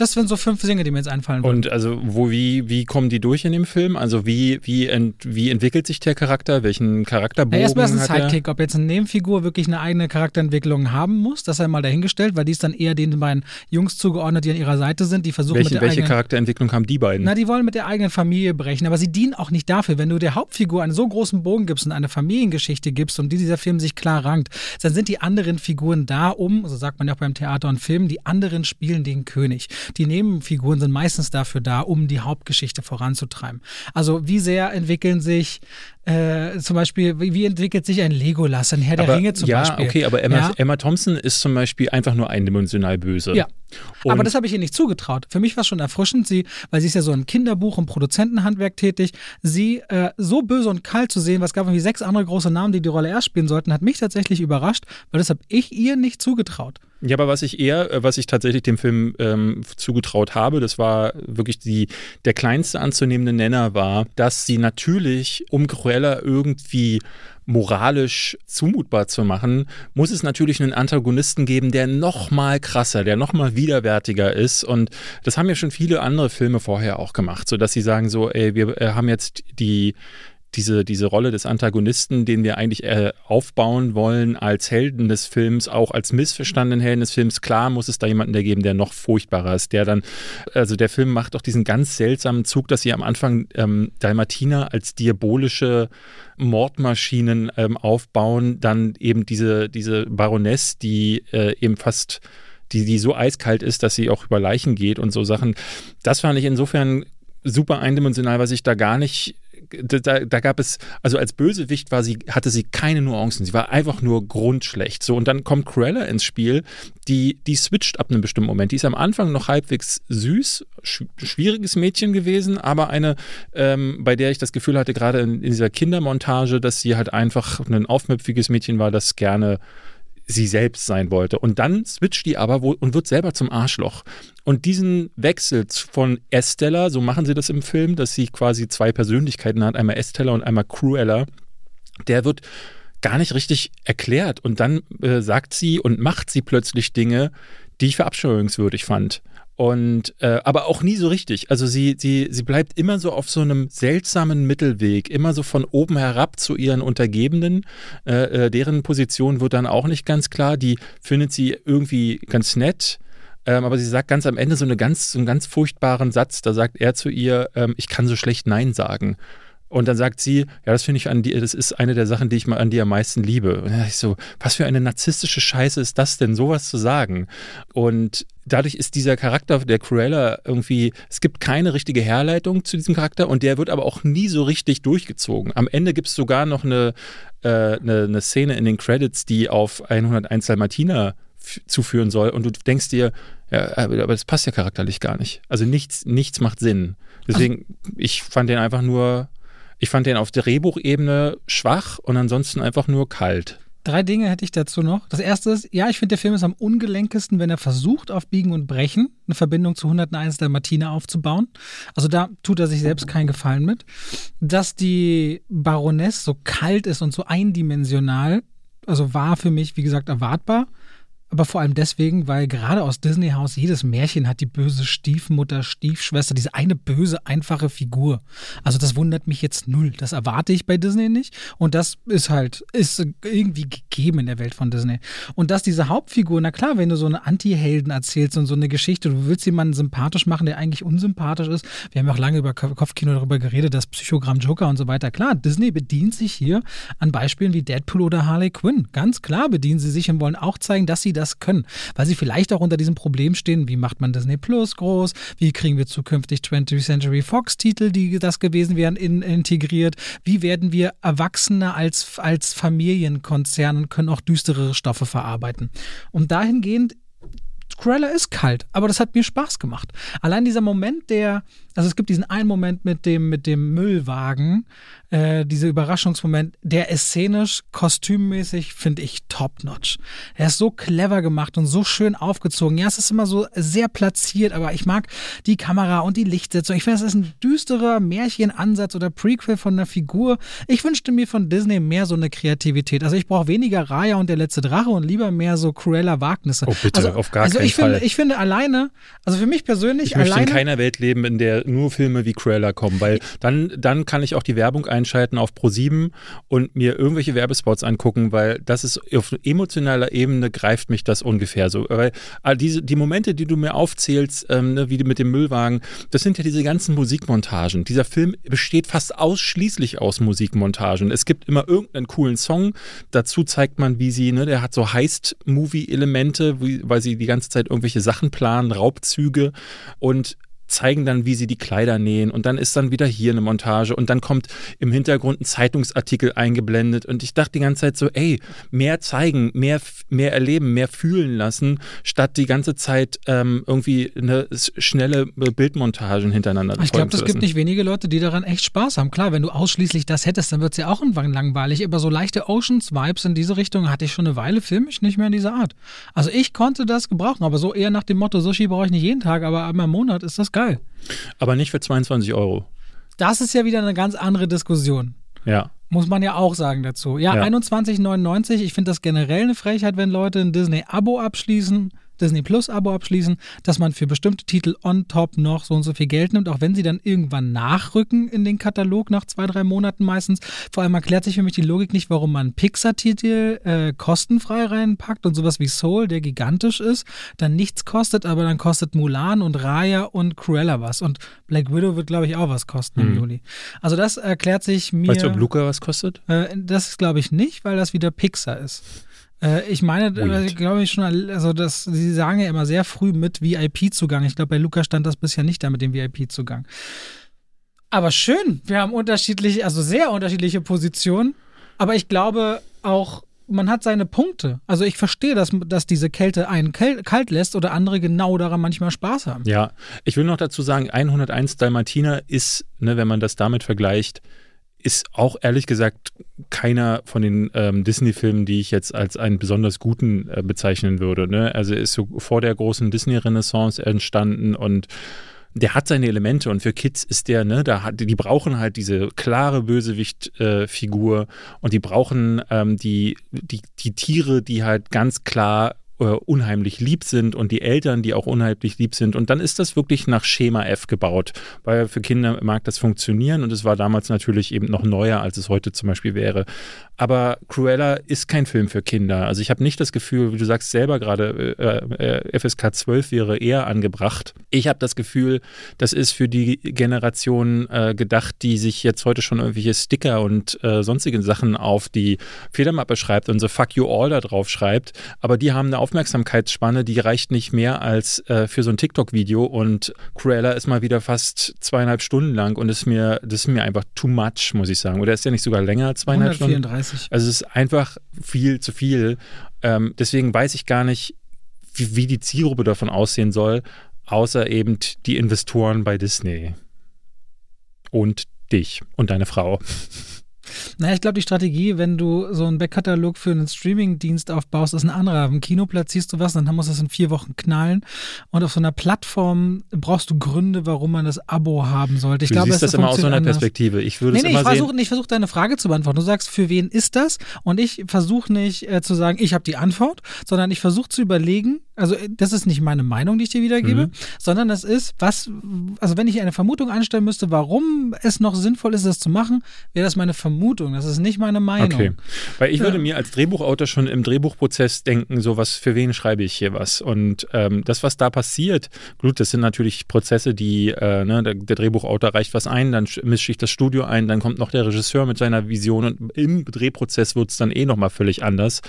Das sind so fünf Dinge, die mir jetzt einfallen würden. Und also, wo, wie, wie kommen die durch in dem Film? Also, wie, wie, ent, wie entwickelt sich der Charakter? Welchen Charakterbogen Ja, erstmal ist ein? Sidekick, ob jetzt eine Nebenfigur wirklich eine eigene Charakterentwicklung haben muss, das sei mal dahingestellt, weil die ist dann eher den beiden Jungs zugeordnet, die an ihrer Seite sind, die versuchen mit Welche, der welche eigenen Charakterentwicklung haben die beiden? Na, die wollen mit der eigenen Familie brechen, aber sie dienen auch nicht dafür. Wenn du der Hauptfigur einen so großen Bogen gibst und eine Familiengeschichte gibst, um die dieser Film sich klar rankt, dann sind die anderen Figuren da, um, so sagt man ja auch beim Theater und Film, die anderen spielen den König. Die Nebenfiguren sind meistens dafür da, um die Hauptgeschichte voranzutreiben. Also wie sehr entwickeln sich äh, zum Beispiel, wie, entwickelt sich ein Legolas, ein Herr der aber, Ringe zum ja, Beispiel? okay, aber Emma, Ja. Emma Thompson ist zum Beispiel einfach nur eindimensional böse. Ja. Und aber das habe ich ihr nicht zugetraut. Für mich war es schon erfrischend, sie, weil sie ist ja so im Kinderbuch- und Produzentenhandwerk tätig, sie äh, so böse und kalt zu sehen, was gab irgendwie sechs andere große Namen, die die Rolle erst spielen sollten, hat mich tatsächlich überrascht, weil das habe ich ihr nicht zugetraut. Ja, aber was ich eher, äh, was ich tatsächlich dem Film ähm, zugetraut habe, das war wirklich die, der kleinste anzunehmende Nenner war, dass sie natürlich, um Cruella irgendwie moralisch zumutbar zu machen, muss es natürlich einen Antagonisten geben, der noch mal krasser, der noch mal widerwärtiger ist. Und das haben ja schon viele andere Filme vorher auch gemacht, so dass sie sagen so, ey, wir äh, haben jetzt die diese, diese Rolle des Antagonisten, den wir eigentlich äh, aufbauen wollen als Helden des Films, auch als missverstandenen Helden des Films. Klar muss es da jemanden der geben, der noch furchtbarer ist, der dann, also der Film macht auch diesen ganz seltsamen Zug, dass sie am Anfang ähm, Dalmatina als diabolische Mordmaschinen ähm, aufbauen, dann eben diese, diese Baroness, die äh, eben fast die, die so eiskalt ist, dass sie auch über Leichen geht und so Sachen. Das fand ich insofern super eindimensional, was ich da gar nicht da, da, gab es, also als Bösewicht war sie, hatte sie keine Nuancen. Sie war einfach nur grundschlecht. So, und dann kommt Cruella ins Spiel, die, die switcht ab einem bestimmten Moment. Die ist am Anfang noch halbwegs süß, sch schwieriges Mädchen gewesen, aber eine, ähm, bei der ich das Gefühl hatte, gerade in, in dieser Kindermontage, dass sie halt einfach ein aufmüpfiges Mädchen war, das gerne sie selbst sein wollte. Und dann switcht die aber wo, und wird selber zum Arschloch. Und diesen Wechsel von Estella, so machen sie das im Film, dass sie quasi zwei Persönlichkeiten hat, einmal Estella und einmal Cruella, der wird gar nicht richtig erklärt. Und dann äh, sagt sie und macht sie plötzlich Dinge, die ich verabscheuungswürdig fand. Und äh, aber auch nie so richtig. Also sie, sie, sie bleibt immer so auf so einem seltsamen Mittelweg, immer so von oben herab zu ihren Untergebenen. Äh, äh, deren Position wird dann auch nicht ganz klar. Die findet sie irgendwie ganz nett. Ähm, aber sie sagt ganz am Ende so, eine ganz, so einen ganz furchtbaren Satz. Da sagt er zu ihr, ähm, ich kann so schlecht Nein sagen. Und dann sagt sie, ja, das finde ich an dir, das ist eine der Sachen, die ich mal an dir am meisten liebe. Und dann ich so, was für eine narzisstische Scheiße ist das denn, sowas zu sagen? Und dadurch ist dieser Charakter der Cruella irgendwie, es gibt keine richtige Herleitung zu diesem Charakter und der wird aber auch nie so richtig durchgezogen. Am Ende gibt es sogar noch eine, äh, eine, eine Szene in den Credits, die auf 101 Dalmatiner zuführen soll und du denkst dir, ja, aber das passt ja charakterlich gar nicht. Also nichts, nichts macht Sinn. Deswegen, also, ich fand den einfach nur, ich fand den auf Drehbuchebene schwach und ansonsten einfach nur kalt. Drei Dinge hätte ich dazu noch. Das erste ist, ja, ich finde, der Film ist am ungelenkesten, wenn er versucht, auf Biegen und Brechen eine Verbindung zu 101 der Martine aufzubauen. Also da tut er sich selbst keinen Gefallen mit. Dass die Baroness so kalt ist und so eindimensional, also war für mich, wie gesagt, erwartbar. Aber vor allem deswegen, weil gerade aus Disney House jedes Märchen hat die böse Stiefmutter, Stiefschwester, diese eine böse, einfache Figur. Also das wundert mich jetzt null. Das erwarte ich bei Disney nicht. Und das ist halt, ist irgendwie gegeben in der Welt von Disney. Und dass diese Hauptfigur, na klar, wenn du so eine Anti-Helden erzählst und so eine Geschichte, du willst jemanden sympathisch machen, der eigentlich unsympathisch ist. Wir haben auch lange über Kopfkino darüber geredet, das Psychogramm Joker und so weiter. Klar, Disney bedient sich hier an Beispielen wie Deadpool oder Harley Quinn. Ganz klar bedienen sie sich und wollen auch zeigen, dass sie das können, weil sie vielleicht auch unter diesem Problem stehen, wie macht man Disney Plus groß, wie kriegen wir zukünftig 20th Century Fox Titel, die das gewesen wären, in, integriert, wie werden wir Erwachsene als, als Familienkonzern und können auch düsterere Stoffe verarbeiten. Und dahingehend Cruella ist kalt, aber das hat mir Spaß gemacht. Allein dieser Moment, der, also es gibt diesen einen Moment mit dem, mit dem Müllwagen, äh, dieser Überraschungsmoment, der ist szenisch, kostümmäßig, finde ich top-notch. Er ist so clever gemacht und so schön aufgezogen. Ja, es ist immer so sehr platziert, aber ich mag die Kamera und die Lichtsetzung. Ich finde, es ist ein düsterer Märchenansatz oder Prequel von einer Figur. Ich wünschte mir von Disney mehr so eine Kreativität. Also ich brauche weniger Raya und der letzte Drache und lieber mehr so Cruella-Wagnisse. Oh, bitte, also, auf gar also keinen ich Fall. Finde, ich finde alleine, also für mich persönlich, ich möchte alleine. in keiner Welt leben, in der nur Filme wie Cruella kommen, weil dann, dann kann ich auch die Werbung ein einschalten auf Pro7 und mir irgendwelche Werbespots angucken, weil das ist auf emotionaler Ebene greift mich das ungefähr so. Weil diese, die Momente, die du mir aufzählst, ähm, ne, wie mit dem Müllwagen, das sind ja diese ganzen Musikmontagen. Dieser Film besteht fast ausschließlich aus Musikmontagen. Es gibt immer irgendeinen coolen Song. Dazu zeigt man, wie sie, ne, der hat so Heist-Movie-Elemente, weil sie die ganze Zeit irgendwelche Sachen planen, Raubzüge und zeigen dann, wie sie die Kleider nähen und dann ist dann wieder hier eine Montage und dann kommt im Hintergrund ein Zeitungsartikel eingeblendet und ich dachte die ganze Zeit so, ey, mehr zeigen, mehr, mehr erleben, mehr fühlen lassen, statt die ganze Zeit ähm, irgendwie eine schnelle Bildmontagen hintereinander Ich glaube, es gibt nicht wenige Leute, die daran echt Spaß haben. Klar, wenn du ausschließlich das hättest, dann wird es ja auch irgendwann langweilig, aber so leichte Oceans-Vibes in diese Richtung hatte ich schon eine Weile filmisch nicht mehr in dieser Art. Also ich konnte das gebrauchen, aber so eher nach dem Motto, Sushi brauche ich nicht jeden Tag, aber einmal im Monat ist das geil geil. Aber nicht für 22 Euro. Das ist ja wieder eine ganz andere Diskussion. Ja. Muss man ja auch sagen dazu. Ja, ja. 21,99. Ich finde das generell eine Frechheit, wenn Leute ein Disney-Abo abschließen Disney Plus Abo abschließen, dass man für bestimmte Titel on top noch so und so viel Geld nimmt, auch wenn sie dann irgendwann nachrücken in den Katalog nach zwei, drei Monaten meistens. Vor allem erklärt sich für mich die Logik nicht, warum man Pixar-Titel äh, kostenfrei reinpackt und sowas wie Soul, der gigantisch ist, dann nichts kostet, aber dann kostet Mulan und Raya und Cruella was. Und Black Widow wird, glaube ich, auch was kosten mhm. im Juli. Also das erklärt sich mir. Weißt du, ob Luca was kostet? Äh, das glaube ich nicht, weil das wieder Pixar ist. Äh, ich meine, äh, glaube ich schon, also das, sie sagen ja immer sehr früh mit VIP-Zugang. Ich glaube, bei Luca stand das bisher nicht da mit dem VIP-Zugang. Aber schön, wir haben unterschiedliche, also sehr unterschiedliche Positionen. Aber ich glaube auch, man hat seine Punkte. Also ich verstehe, dass, dass diese Kälte einen kalt lässt oder andere genau daran manchmal Spaß haben. Ja, ich will noch dazu sagen, 101 Dalmatiner ist, ne, wenn man das damit vergleicht, ist auch ehrlich gesagt keiner von den ähm, Disney-Filmen, die ich jetzt als einen besonders guten äh, bezeichnen würde. Ne? Also ist so vor der großen Disney-Renaissance entstanden und der hat seine Elemente und für Kids ist der, ne, da hat, die brauchen halt diese klare Bösewicht-Figur äh, und die brauchen ähm, die, die, die Tiere, die halt ganz klar äh, unheimlich lieb sind und die Eltern, die auch unheimlich lieb sind. Und dann ist das wirklich nach Schema F gebaut, weil für Kinder mag das funktionieren und es war damals natürlich eben noch neuer, als es heute zum Beispiel wäre. Aber Cruella ist kein Film für Kinder. Also ich habe nicht das Gefühl, wie du sagst selber gerade, äh, äh, FSK 12 wäre eher angebracht. Ich habe das Gefühl, das ist für die Generation äh, gedacht, die sich jetzt heute schon irgendwelche Sticker und äh, sonstige Sachen auf die Federmappe schreibt und so Fuck you all da drauf schreibt. Aber die haben eine Aufmerksamkeitsspanne, die reicht nicht mehr als äh, für so ein TikTok-Video und Cruella ist mal wieder fast zweieinhalb Stunden lang und ist mir, das ist mir einfach too much, muss ich sagen. Oder ist ja nicht sogar länger als zweieinhalb 134. Stunden? Also es ist einfach viel zu viel. Ähm, deswegen weiß ich gar nicht, wie, wie die Zielgruppe davon aussehen soll, außer eben die Investoren bei Disney. Und dich und deine Frau. Naja, ich glaube, die Strategie, wenn du so einen Backkatalog für einen Streaming-Dienst aufbaust, ist ein anderer. Im Kino platzierst du was, dann muss das in vier Wochen knallen. Und auf so einer Plattform brauchst du Gründe, warum man das Abo haben sollte. Ich du glaube, siehst das immer aus so einer anders. Perspektive. Ich würde nee, es nee, immer ich versuche ich versuch deine Frage zu beantworten. Du sagst, für wen ist das? Und ich versuche nicht äh, zu sagen, ich habe die Antwort, sondern ich versuche zu überlegen, also äh, das ist nicht meine Meinung, die ich dir wiedergebe, mhm. sondern das ist, was, also wenn ich eine Vermutung anstellen müsste, warum es noch sinnvoll ist, das zu machen, wäre das meine Vermutung. Das ist nicht meine Meinung. Okay. Weil ich würde mir als Drehbuchautor schon im Drehbuchprozess denken, so was, für wen schreibe ich hier was? Und ähm, das, was da passiert, gut, das sind natürlich Prozesse, die, äh, ne, der, der, Drehbuchautor reicht was ein, dann mische ich das Studio ein, dann kommt noch der Regisseur mit seiner Vision und im Drehprozess wird es dann eh nochmal völlig anders.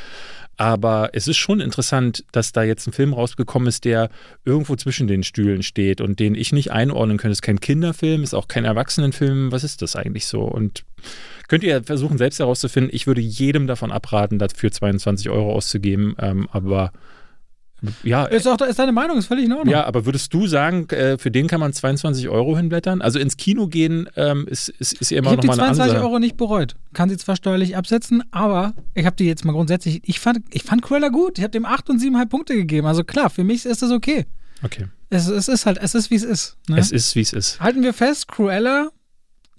Aber es ist schon interessant, dass da jetzt ein Film rausgekommen ist, der irgendwo zwischen den Stühlen steht und den ich nicht einordnen könnte. Es ist kein Kinderfilm, ist auch kein Erwachsenenfilm. Was ist das eigentlich so? Und könnt ihr versuchen, selbst herauszufinden. Ich würde jedem davon abraten, dafür 22 Euro auszugeben. Ähm, aber ja. Ist, auch, ist deine Meinung, ist völlig in Ordnung. Ja, aber würdest du sagen, äh, für den kann man 22 Euro hinblättern? Also ins Kino gehen ähm, ist, ist, ist immer noch mal eine Ich habe die 22 Ansage. Euro nicht bereut. Kann sie zwar steuerlich absetzen, aber ich habe die jetzt mal grundsätzlich, ich fand, ich fand Cruella gut. Ich habe dem 8 und 7,5 Punkte gegeben. Also klar, für mich ist das okay. Okay. Es, es ist halt, es ist wie es ist. Ne? Es ist wie es ist. Halten wir fest, Cruella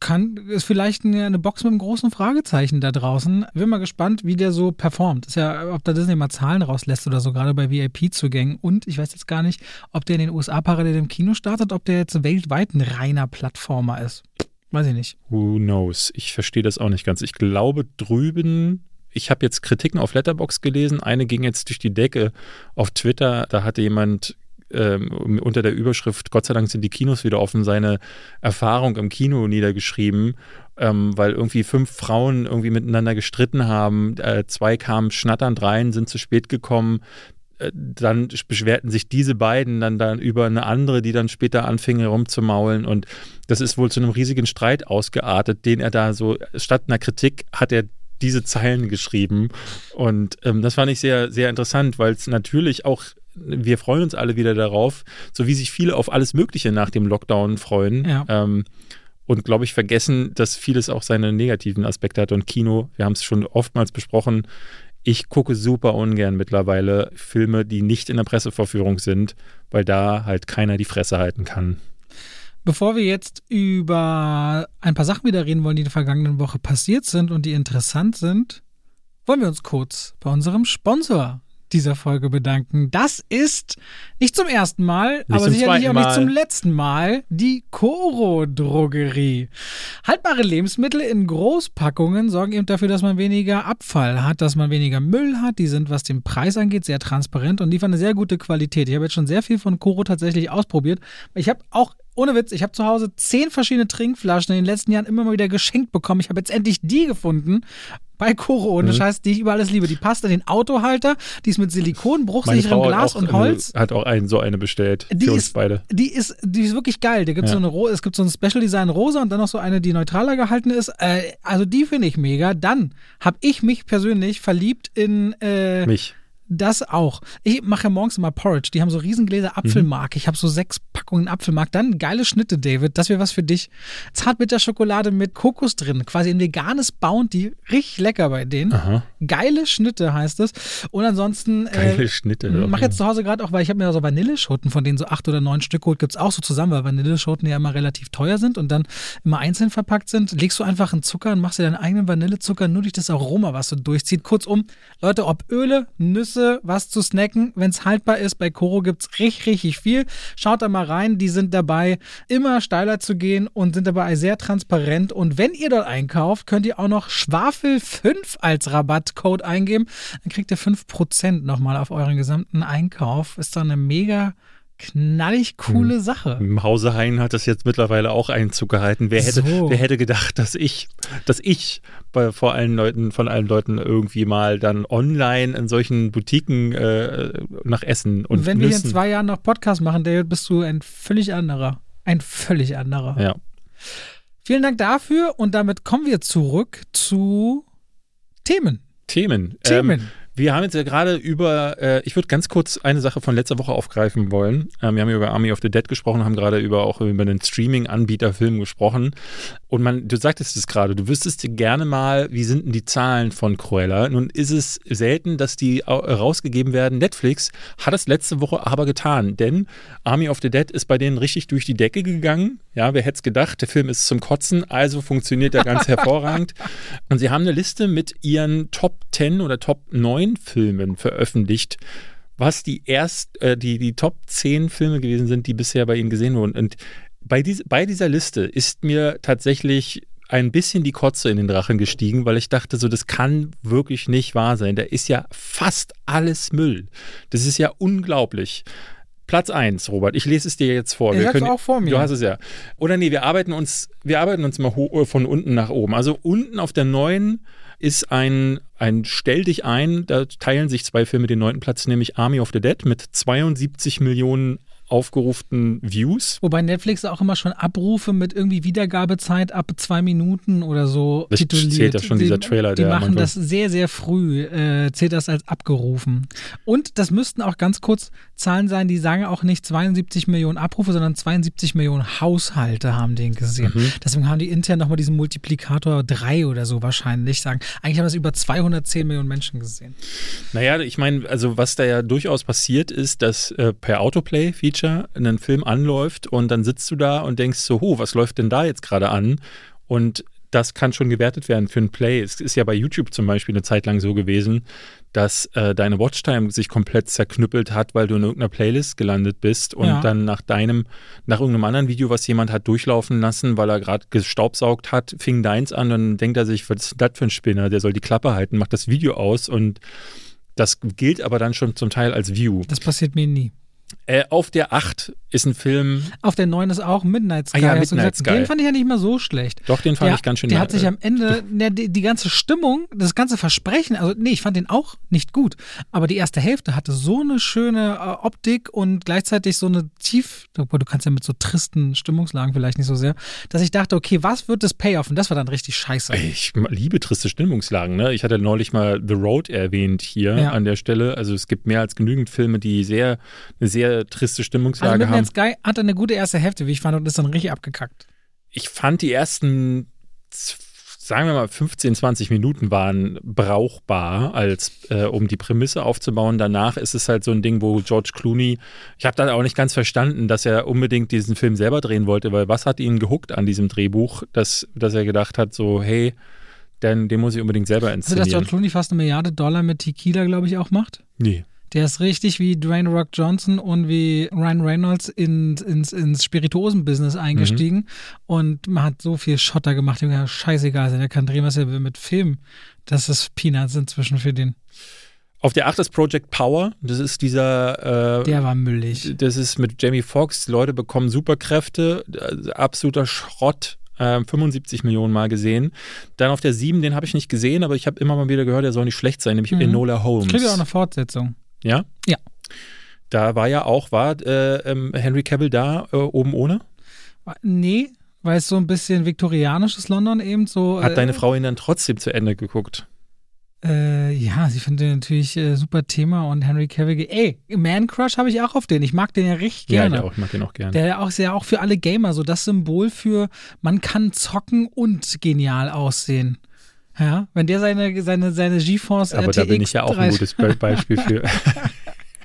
kann, ist vielleicht eine, eine, Box mit einem großen Fragezeichen da draußen. Bin mal gespannt, wie der so performt. Ist ja, ob da Disney mal Zahlen rauslässt oder so, gerade bei VIP-Zugängen. Und ich weiß jetzt gar nicht, ob der in den USA parallel im Kino startet, ob der jetzt weltweit ein reiner Plattformer ist. Weiß ich nicht. Who knows? Ich verstehe das auch nicht ganz. Ich glaube drüben ich habe jetzt Kritiken auf Letterbox gelesen. Eine ging jetzt durch die Decke auf Twitter. Da hatte jemand ähm, unter der Überschrift Gott sei Dank sind die Kinos wieder offen, seine Erfahrung im Kino niedergeschrieben, ähm, weil irgendwie fünf Frauen irgendwie miteinander gestritten haben, äh, zwei kamen schnatternd rein, sind zu spät gekommen, äh, dann beschwerten sich diese beiden dann, dann über eine andere, die dann später anfing herumzumaulen und das ist wohl zu einem riesigen Streit ausgeartet, den er da so, statt einer Kritik hat er diese Zeilen geschrieben und ähm, das fand ich sehr, sehr interessant, weil es natürlich auch wir freuen uns alle wieder darauf, so wie sich viele auf alles Mögliche nach dem Lockdown freuen. Ja. Ähm, und glaube ich, vergessen, dass vieles auch seine negativen Aspekte hat. Und Kino, wir haben es schon oftmals besprochen, ich gucke super ungern mittlerweile Filme, die nicht in der Pressevorführung sind, weil da halt keiner die Fresse halten kann. Bevor wir jetzt über ein paar Sachen wieder reden wollen, die in der vergangenen Woche passiert sind und die interessant sind, wollen wir uns kurz bei unserem Sponsor dieser Folge bedanken. Das ist nicht zum ersten Mal, nicht aber sicherlich auch nicht zum letzten Mal die Coro Drogerie. Haltbare Lebensmittel in Großpackungen sorgen eben dafür, dass man weniger Abfall hat, dass man weniger Müll hat. Die sind, was den Preis angeht, sehr transparent und liefern eine sehr gute Qualität. Ich habe jetzt schon sehr viel von Coro tatsächlich ausprobiert. Ich habe auch ohne Witz, ich habe zu Hause zehn verschiedene Trinkflaschen in den letzten Jahren immer mal wieder geschenkt bekommen. Ich habe jetzt endlich die gefunden bei Koro, ohne mhm. Scheiß, die ich über alles liebe. Die passt in den Autohalter, die ist mit Silikon, bruchsicherem Glas und Holz. Eine, hat auch einen, so eine bestellt die für ist, uns beide. Die ist, die ist wirklich geil. Da gibt's ja. so eine, es gibt so ein Special Design rosa und dann noch so eine, die neutraler gehalten ist. Äh, also die finde ich mega. Dann habe ich mich persönlich verliebt in äh, mich. Das auch. Ich mache ja morgens immer Porridge. Die haben so Riesengläser Apfelmark. Mhm. Ich habe so sechs Packungen Apfelmark. Dann geile Schnitte, David. Das wäre was für dich. Zartbitterschokolade mit Kokos drin. Quasi ein veganes Bounty. Richtig lecker bei denen. Aha. Geile Schnitte heißt es. Und ansonsten. Äh, geile äh, Schnitte. Ich mache jetzt zu Hause gerade auch, weil ich habe mir so Vanilleschoten, von denen so acht oder neun Stück geholt, gibt es auch so zusammen, weil Vanilleschoten ja immer relativ teuer sind und dann immer einzeln verpackt sind. Legst du einfach einen Zucker und machst dir deinen eigenen Vanillezucker nur durch das Aroma, was du durchzieht. Kurzum, Leute, ob Öle, Nüsse, Nüsse, was zu snacken, wenn es haltbar ist. Bei Koro gibt es richtig, richtig viel. Schaut da mal rein, die sind dabei, immer steiler zu gehen und sind dabei sehr transparent. Und wenn ihr dort einkauft, könnt ihr auch noch Schwafel 5 als Rabattcode eingeben. Dann kriegt ihr 5% nochmal auf euren gesamten Einkauf. Ist doch eine mega knallig coole hm. Sache. Im Hause Hein hat das jetzt mittlerweile auch Einzug gehalten. Wer hätte, so. wer hätte gedacht, dass ich, dass ich bei, vor allen Leuten, von allen Leuten irgendwie mal dann online in solchen Boutiquen äh, nach Essen und Wenn Nüssen. wir in zwei Jahren noch Podcast machen, David, bist du ein völlig anderer. Ein völlig anderer. Ja. Vielen Dank dafür und damit kommen wir zurück zu Themen. Themen. Themen. Ähm, Wir haben jetzt ja gerade über, äh, ich würde ganz kurz eine Sache von letzter Woche aufgreifen wollen. Ähm, wir haben über Army of the Dead gesprochen, haben gerade über auch über den Streaming-Anbieter-Film gesprochen. Und man, du sagtest es gerade, du wüsstest gerne mal, wie sind denn die Zahlen von Cruella? Nun ist es selten, dass die rausgegeben werden. Netflix hat es letzte Woche aber getan, denn Army of the Dead ist bei denen richtig durch die Decke gegangen. Ja, wer hätte es gedacht? Der Film ist zum Kotzen, also funktioniert er ganz hervorragend. Und sie haben eine Liste mit ihren Top 10 oder Top 9 neun Filmen veröffentlicht, was die erst, äh, die, die Top 10 Filme gewesen sind, die bisher bei Ihnen gesehen wurden. Und bei, dies, bei dieser Liste ist mir tatsächlich ein bisschen die Kotze in den Drachen gestiegen, weil ich dachte, so, das kann wirklich nicht wahr sein. Da ist ja fast alles Müll. Das ist ja unglaublich. Platz 1, Robert, ich lese es dir jetzt vor. Ich habe auch vor mir. Du hast es ja. Oder nee, wir arbeiten uns, wir arbeiten uns mal von unten nach oben. Also unten auf der neuen ist ein, ein Stell dich ein, da teilen sich zwei Filme den neunten Platz, nämlich Army of the Dead mit 72 Millionen aufgerufenen Views. Wobei Netflix auch immer schon Abrufe mit irgendwie Wiedergabezeit ab zwei Minuten oder so das tituliert. zählt ja schon die, dieser Trailer. Die machen das sehr, sehr früh, äh, zählt das als abgerufen. Und das müssten auch ganz kurz Zahlen sein, die sagen auch nicht 72 Millionen Abrufe, sondern 72 Millionen Haushalte haben den gesehen. Mhm. Deswegen haben die intern nochmal diesen Multiplikator 3 oder so wahrscheinlich sagen. Eigentlich haben das über 210 Millionen Menschen gesehen. Naja, ich meine, also was da ja durchaus passiert ist, dass äh, per Autoplay-Feature Feature, ein Film anläuft und dann sitzt du da und denkst so, ho, was läuft denn da jetzt gerade an? Und das kann schon gewertet werden für ein Play. Es ist ja bei YouTube zum Beispiel eine Zeit lang so gewesen, dass äh, deine Watchtime sich komplett zerknüppelt hat, weil du in irgendeiner Playlist gelandet bist und ja. dann nach deinem, nach irgendeinem anderen Video, was jemand hat durchlaufen lassen, weil er gerade gestaubsaugt hat, fing deins an und dann denkt er sich, was ist das für ein Spinner? Der soll die Klappe halten, macht das Video aus und das gilt aber dann schon zum Teil als View. Das passiert mir nie. Äh, auf der 8 ist ein Film. Auf der 9 ist auch Midnight Sky. Ah ja, Midnight Sky. Den fand ich ja nicht mal so schlecht. Doch, den fand der, ich ganz schön Der hat sich am Ende, der, die, die, ganze Stimmung, das ganze Versprechen, also nee, ich fand den auch nicht gut. Aber die erste Hälfte hatte so eine schöne äh, Optik und gleichzeitig so eine tief, du kannst ja mit so tristen Stimmungslagen vielleicht nicht so sehr, dass ich dachte, okay, was wird das Payoff? Und das war dann richtig scheiße. Ich liebe triste Stimmungslagen, ne? Ich hatte neulich mal The Road erwähnt hier ja. an der Stelle. Also es gibt mehr als genügend Filme, die sehr, eine sehr triste Stimmungslage also haben. Sky hatte eine gute erste Hälfte, wie ich fand, und ist dann richtig abgekackt. Ich fand die ersten, sagen wir mal, 15, 20 Minuten waren brauchbar, als äh, um die Prämisse aufzubauen. Danach ist es halt so ein Ding, wo George Clooney, ich habe dann auch nicht ganz verstanden, dass er unbedingt diesen Film selber drehen wollte, weil was hat ihn gehuckt an diesem Drehbuch, dass, dass er gedacht hat, so, hey, denn den muss ich unbedingt selber inszenieren. Also, dass George Clooney fast eine Milliarde Dollar mit Tequila, glaube ich, auch macht? Nee. Der ist richtig wie Dwayne Rock Johnson und wie Ryan Reynolds in, ins, ins Spirituosen-Business eingestiegen. Mhm. Und man hat so viel Schotter gemacht, dem kann scheißegal sein. Er kann drehen, was er will mit Film. Das ist Peanuts inzwischen für den. Auf der 8 ist Project Power. Das ist dieser. Äh, der war müllig. Das ist mit Jamie Foxx. Leute bekommen Superkräfte. Absoluter Schrott. 75 äh, Millionen Mal gesehen. Dann auf der 7, den habe ich nicht gesehen, aber ich habe immer mal wieder gehört, der soll nicht schlecht sein, nämlich mhm. Enola Holmes. Kriegt ja auch eine Fortsetzung. Ja? Ja. Da war ja auch, war äh, ähm, Henry Cavill da äh, oben ohne? Nee, weil es so ein bisschen viktorianisches London eben so. Hat äh, deine Frau ihn dann trotzdem zu Ende geguckt? Äh, ja, sie findet natürlich äh, super Thema und Henry Cavill. Ey, Man Crush habe ich auch auf den. Ich mag den ja richtig gerne. Ja, ich, auch, ich mag den auch gerne. Der auch sehr auch für alle Gamer so das Symbol für man kann zocken und genial aussehen. Ja, wenn der seine, seine, seine GeForce Aber RTX da bin ich ja auch ein gutes Beispiel für.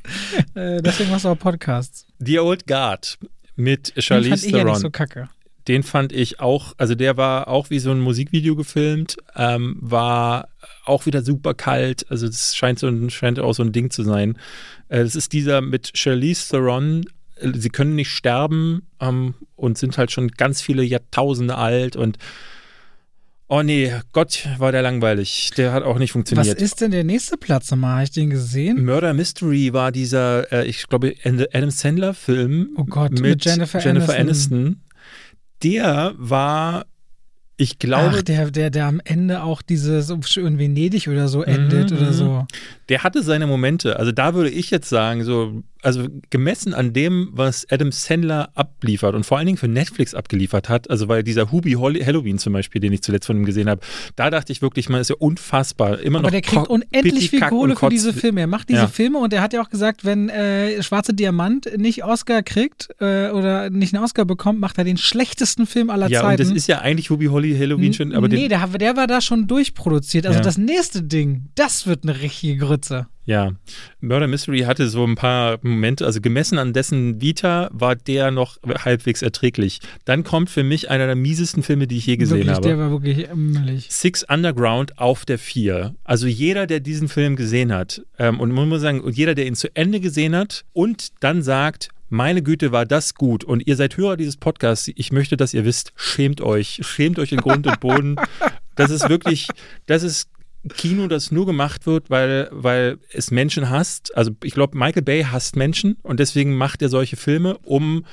Äh, deswegen machst du auch Podcasts. The Old Guard mit Charlize Den fand ich Theron. Ja nicht so kacke. Den fand ich auch, also der war auch wie so ein Musikvideo gefilmt, ähm, war auch wieder super kalt. Also das scheint, so ein, scheint auch so ein Ding zu sein. Äh, das ist dieser mit Charlize Theron. Sie können nicht sterben ähm, und sind halt schon ganz viele Jahrtausende alt und Oh nee, Gott, war der langweilig. Der hat auch nicht funktioniert. Was ist denn der nächste Platz nochmal? Habe ich den gesehen? Murder Mystery war dieser, äh, ich glaube, Adam Sandler-Film. Oh Gott, mit, mit Jennifer, Jennifer Aniston. Aniston. Der war, ich glaube. Ach, der, der, der am Ende auch dieses so in Venedig oder so endet mhm, oder so. Der hatte seine Momente. Also da würde ich jetzt sagen, so also gemessen an dem, was Adam Sandler abliefert und vor allen Dingen für Netflix abgeliefert hat, also weil dieser Hubi Halloween zum Beispiel, den ich zuletzt von ihm gesehen habe, da dachte ich wirklich, man ist ja unfassbar. Immer Aber noch der kriegt unendlich viel Kohle für diese Filme. Er macht diese Ja. Filme und er hat ja auch gesagt, wenn äh, Schwarze Diamant nicht Oscar kriegt äh, oder nicht einen Oscar bekommt, macht er den schlechtesten Film aller Ja, und Zeiten. das ist ja eigentlich Hubi Holly Halloween schon, aber nee, der, der war da schon durchproduziert. Also Ja. das nächste Ding, das wird eine richtige Grütze. Ja. Murder Mystery hatte so ein paar Momente, also gemessen an dessen Vita war der noch halbwegs erträglich. Dann kommt für mich einer der miesesten Filme, die ich je gesehen wirklich, habe. der war wirklich mümmelig. Six Underground auf der Vier. Also jeder, der diesen Film gesehen hat, ähm, und man muss sagen, jeder, der ihn zu Ende gesehen hat und dann sagt, meine Güte, war das gut. Und ihr seid Hörer dieses Podcasts. Ich möchte, dass ihr wisst, schämt euch. Schämt euch in Grund und Boden. Das ist wirklich, das ist Kino, das nur gemacht wird, weil, weil es Menschen hasst. Also ich glaube, Michael Bay hasst Menschen und deswegen macht er solche Filme, um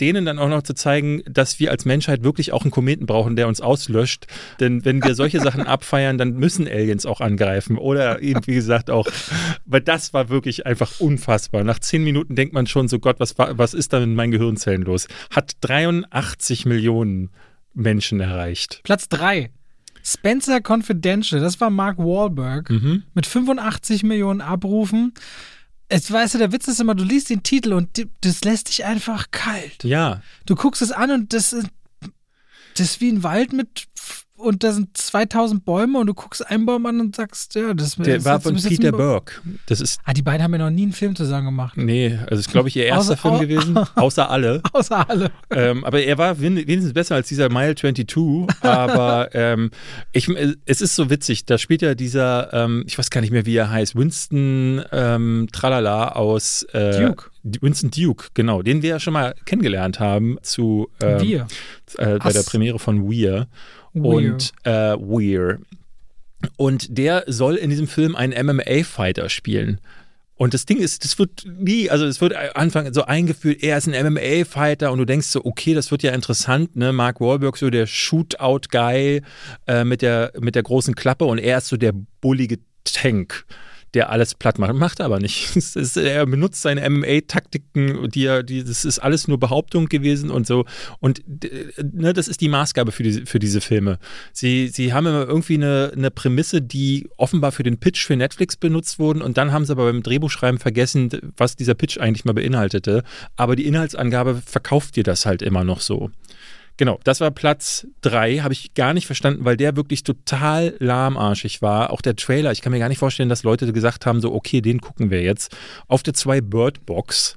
denen dann auch noch zu zeigen, dass wir als Menschheit wirklich auch einen Kometen brauchen, der uns auslöscht. Denn wenn wir solche Sachen abfeiern, dann müssen Aliens auch angreifen. Oder eben, wie gesagt, auch, weil das war wirklich einfach unfassbar. Nach zehn Minuten denkt man schon so, Gott, was, was ist da mit meinen Gehirnzellen los? Hat 83 Millionen Menschen erreicht. Platz 3. Spencer Confidential, das war Mark Wahlberg Mhm. mit 85 Millionen Abrufen. Es weißt du, der Witz ist immer, du liest den Titel und das lässt dich einfach kalt. Ja, Du guckst es an und das ist, das ist wie ein Wald mit und da sind 2000 Bäume und du guckst einen Baum an und sagst, ja, das der das war ist von ist Peter Burke. Das ist Ah, die beiden haben ja noch nie einen Film zusammen gemacht. Nee, also ist, glaube ich, ihr erster Außer- Film gewesen, außer alle. Außer alle. ähm, aber er war wen- wenigstens besser als dieser Mile 22. Aber ähm, ich, es ist so witzig, da spielt ja dieser, ähm, ich weiß gar nicht mehr, wie er heißt, Winston ähm, Tralala aus äh, Duke. Winston Duke, genau, den wir ja schon mal kennengelernt haben zu ähm, Wir. äh, bei der. Premiere von Weir. Und äh, Weir. Und der soll in diesem Film einen MMA-Fighter spielen. Und das Ding ist, das wird nie, also es wird anfangen so eingeführt, er ist ein MMA-Fighter und du denkst so, okay, das wird ja interessant, ne? Mark Wahlberg so der Shootout-Guy äh, mit, der, mit der großen Klappe und er ist so der bullige Tank der alles platt macht. Macht er aber nicht. Ist, er benutzt seine MMA-Taktiken, die er, die, das ist alles nur Behauptung gewesen und so. Und ne, das ist die Maßgabe für, die, für diese Filme. Sie, sie haben immer irgendwie eine, eine Prämisse, die offenbar für den Pitch für Netflix benutzt wurden und dann haben sie aber beim Drehbuchschreiben vergessen, was dieser Pitch eigentlich mal beinhaltete. Aber die Inhaltsangabe verkauft dir das halt immer noch so. Genau, das war Platz drei, habe ich gar nicht verstanden, weil der wirklich total lahmarschig war. Auch der Trailer, ich kann mir gar nicht vorstellen, dass Leute gesagt haben, so, okay, den gucken wir jetzt. Auf der zwei Bird Box.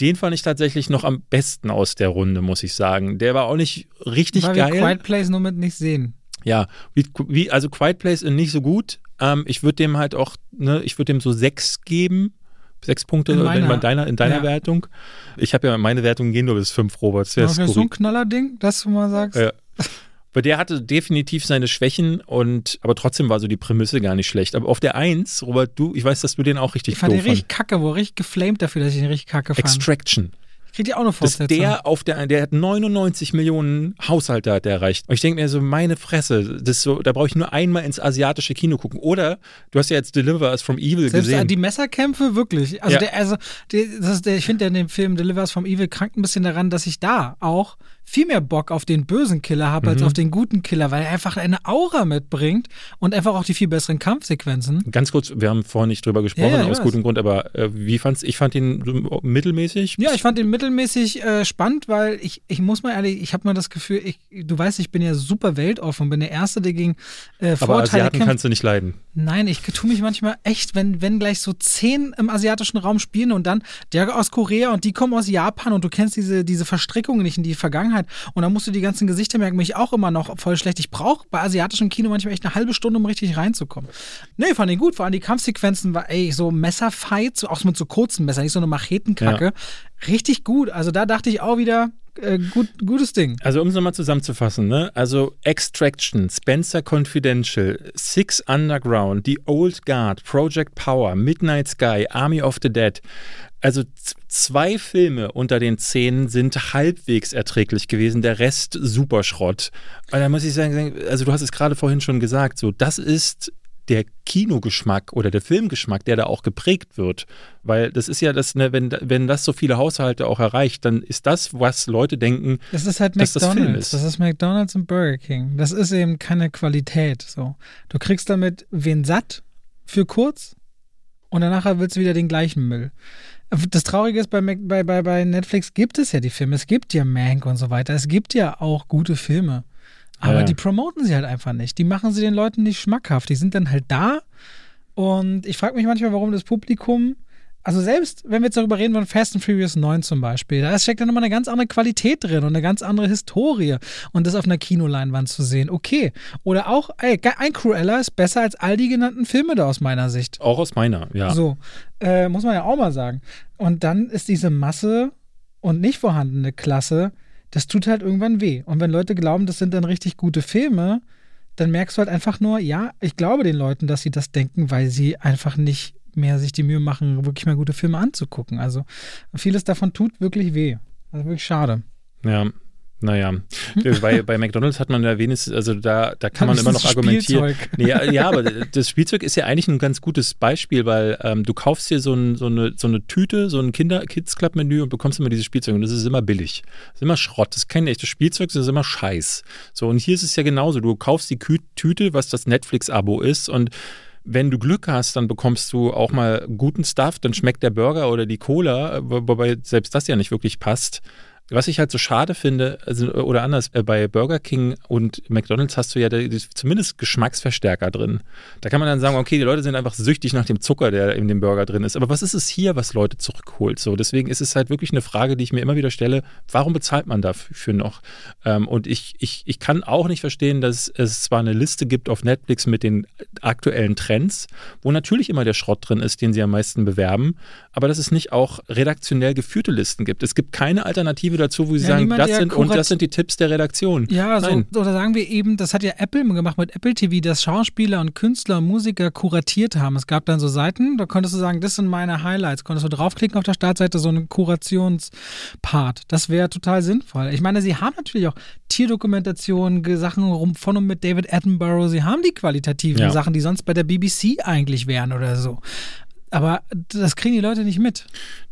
Den fand ich tatsächlich noch am besten aus der Runde, muss ich sagen. Der war auch nicht richtig Weil wir geil. Quiet Place nur mit nicht sehen. Ja, wie, wie, also Quiet Place ist nicht so gut. Ähm, ich würde dem halt auch, ne, ich würde dem so sechs geben. Sechs Punkte In in, meiner- deiner, in deiner ja. Wertung. Ich habe ja, meine Wertungen gehen nur bis fünf, Robert. Das wäre so ein Knallerding, dass du mal sagst. Ja. Aber der hatte definitiv seine Schwächen und aber trotzdem war so die Prämisse gar nicht schlecht. Aber auf der Eins, Robert, du, ich weiß, dass du den auch richtig ich fand den doof richtig kacke, wo richtig geflamed dafür, dass ich den richtig kacke fand. Extraction. Kriegt ihr auch eine Fortsetzung? der auf der, der hat 99 Millionen Haushalte hat der erreicht. Und ich denke mir so, meine Fresse, das so, da brauche ich nur einmal ins asiatische Kino gucken. Oder du hast ja jetzt Deliver Us from Evil Selbst gesehen. die Messerkämpfe, wirklich. Also, Ja. der, also der, das ist der, ich finde ja in dem Film Delivers from Evil krankt ein bisschen daran, dass ich da auch viel mehr Bock auf den bösen Killer habe, Mhm. als auf den guten Killer, weil er einfach eine Aura mitbringt und einfach auch die viel besseren Kampfsequenzen. Ganz kurz, wir haben vorhin nicht drüber gesprochen, Ja, ja, aus weiß. gutem Grund, aber äh, wie fand's? Ich fand ihn mittelmäßig. Ja, ich fand den mittelmäßig äh, spannend, weil ich, ich muss mal ehrlich, ich habe mal das Gefühl, ich, du weißt, ich bin ja super weltoffen, bin der Erste, der gegen äh, aber Vorurteile Asiaten kämpft. kannst du nicht leiden. Nein, ich tue mich manchmal echt, wenn, wenn gleich so zehn im asiatischen Raum spielen und dann der aus Korea und die kommen aus Japan und du kennst diese, diese Verstrickungen nicht in die Vergangenheit und dann musst du die ganzen Gesichter merken, mich auch immer noch voll schlecht. Ich brauche bei asiatischem Kino manchmal echt eine halbe Stunde, um richtig reinzukommen. Nee, fand ich gut. Vor allem die Kampfsequenzen war, ey, so Messerfights, auch mit so kurzen Messern, nicht so eine Machetenkacke. Richtig gut. Also da dachte ich auch wieder, äh, gut, gutes Ding. Also um es nochmal zusammenzufassen, ne? Also Extraction, Spencer Confidential, Six Underground, The Old Guard, Project Power, Midnight Sky, Army of the Dead. Also zwei Filme unter den zehn sind halbwegs erträglich gewesen, der Rest super Schrott. Und da muss ich sagen, also du hast es gerade vorhin schon gesagt, so das ist der Kinogeschmack oder der Filmgeschmack, der da auch geprägt wird. Weil das ist ja das, ne, wenn, wenn das so viele Haushalte auch erreicht, dann ist das, was Leute denken, Das ist halt dass das Film McDonalds. ist. Das ist McDonalds und Burger King. Das ist eben keine Qualität. So. Du kriegst damit wen satt für kurz und danach willst du wieder den gleichen Müll. Das Traurige ist, bei, bei, bei Netflix gibt es ja die Filme. Es gibt ja Mank und so weiter. Es gibt ja auch gute Filme. Aber Ja. die promoten sie halt einfach nicht. Die machen sie den Leuten nicht schmackhaft. Die sind dann halt da. Und ich frage mich manchmal, warum das Publikum, also selbst wenn wir jetzt darüber reden von Fast and Furious 9 zum Beispiel, da steckt dann nochmal eine ganz andere Qualität drin und eine ganz andere Historie. Und das auf einer Kinoleinwand zu sehen, okay. Oder auch, ey, ein Cruella ist besser als all die genannten Filme da aus meiner Sicht. auch aus meiner, ja. So, äh, muss man ja auch mal sagen. Und dann ist diese Masse und nicht vorhandene Klasse, das tut halt irgendwann weh. Und wenn Leute glauben, das sind dann richtig gute Filme, dann merkst du halt einfach nur, ja, ich glaube den Leuten, dass sie das denken, weil sie einfach nicht mehr sich die Mühe machen, wirklich mal gute Filme anzugucken. Also vieles davon tut wirklich weh. Also wirklich schade. Ja, naja. bei, bei McDonalds hat man ja wenigstens, also da, da kann man immer noch argumentieren. Nee, ja, ja, aber das Spielzeug ist ja eigentlich ein ganz gutes Beispiel, weil ähm, du kaufst dir so, ein, so, eine, so eine Tüte, so ein Kinder-Kids-Club-Menü und bekommst immer dieses Spielzeug und das ist immer billig. Das ist immer Schrott. Das ist kein echtes Spielzeug, das ist immer Scheiß. So, und hier ist es ja genauso. Du kaufst die Kü Tüte, was das Netflix-Abo ist und wenn du Glück hast, dann bekommst du auch mal guten Stuff, dann schmeckt der Burger oder die Cola, wo- wobei selbst das ja nicht wirklich passt. Was ich halt so schade finde, also, oder anders, äh, bei Burger King und McDonalds hast du ja zumindest Geschmacksverstärker drin. Da kann man dann sagen, okay, die Leute sind einfach süchtig nach dem Zucker, der in dem Burger drin ist. Aber was ist es hier, was Leute zurückholt? So, deswegen ist es halt wirklich eine Frage, die ich mir immer wieder stelle, warum bezahlt man dafür noch? Ähm, und ich, ich, ich kann auch nicht verstehen, dass es zwar eine Liste gibt auf Netflix mit den aktuellen Trends, wo natürlich immer der Schrott drin ist, den sie am meisten bewerben, aber dass es nicht auch redaktionell geführte Listen gibt. Es gibt keine Alternative dazu, wo sie Ja, sagen, niemand, das sind und das sind die Tipps der Redaktion. Ja, so, oder sagen wir eben, das hat ja Apple gemacht mit Apple TV, dass Schauspieler und Künstler und Musiker kuratiert haben. Es gab dann so Seiten, da konntest du sagen, das sind meine Highlights. Konntest du draufklicken auf der Startseite, so einen Kurationspart. Das wäre total sinnvoll. Ich meine, sie haben natürlich auch Tierdokumentationen, Sachen rum von und mit David Attenborough. Sie haben die qualitativen Ja. Sachen, die sonst bei der BBC eigentlich wären oder so. Aber das kriegen die Leute nicht mit.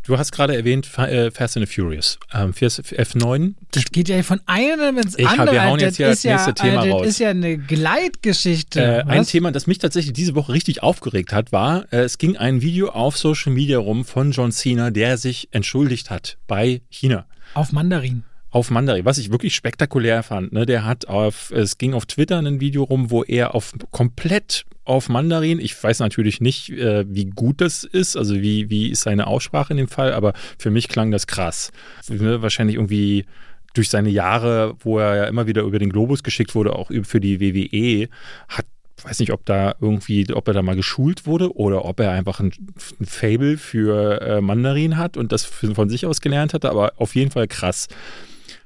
Du hast gerade erwähnt äh, Fast and the Furious. Ähm, Fast- F9. Das geht ja von einem ins Ich andere. wir hauen Das jetzt hier ist das nächste Thema das raus. ist ja eine Gleitgeschichte. Äh, ein? Thema, das mich tatsächlich diese Woche richtig aufgeregt hat, war, äh, es ging ein Video auf Social Media rum von John Cena, der sich entschuldigt hat bei China. Auf Mandarin. Auf Mandarin, was ich wirklich spektakulär fand. Ne? Der hat auf, es ging auf Twitter ein Video rum, wo er auf komplett auf Mandarin, ich weiß natürlich nicht, äh, wie gut das ist, also wie, wie ist seine Aussprache in dem Fall, aber für mich klang das krass. Ne? Wahrscheinlich irgendwie durch seine Jahre, wo er ja immer wieder über den Globus geschickt wurde, auch für die WWE, hat weiß nicht, ob da irgendwie, ob er da mal geschult wurde oder ob er einfach ein, ein Fable für äh, Mandarin hat und das von sich aus gelernt hatte, aber auf jeden Fall krass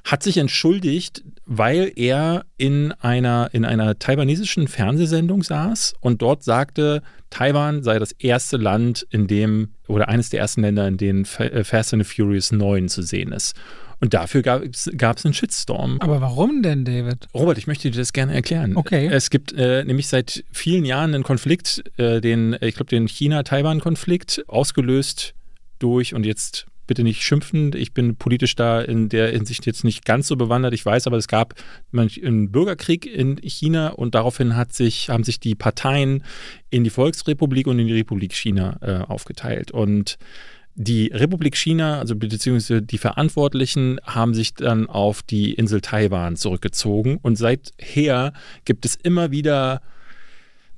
hat sich entschuldigt, weil er in einer, in einer taiwanesischen Fernsehsendung saß und dort sagte, Taiwan sei das erste Land, in dem, oder eines der ersten Länder, in denen äh, Fast and the Furious 9 zu sehen ist. Und dafür gab es einen Shitstorm. Aber warum denn, David? Robert, ich möchte dir das gerne erklären. Okay. Es gibt äh, nämlich seit vielen Jahren einen Konflikt, äh, den, ich glaube, den China-Taiwan-Konflikt, ausgelöst durch, und jetzt bitte nicht schimpfen, ich bin politisch da in der Hinsicht jetzt nicht ganz so bewandert, ich weiß, aber es gab einen Bürgerkrieg in China und daraufhin hat sich, haben sich die Parteien in die Volksrepublik und in die Republik China äh, aufgeteilt. Und die Republik China, also beziehungsweise die Verantwortlichen, haben sich dann auf die Insel Taiwan zurückgezogen. Und seither gibt es immer wieder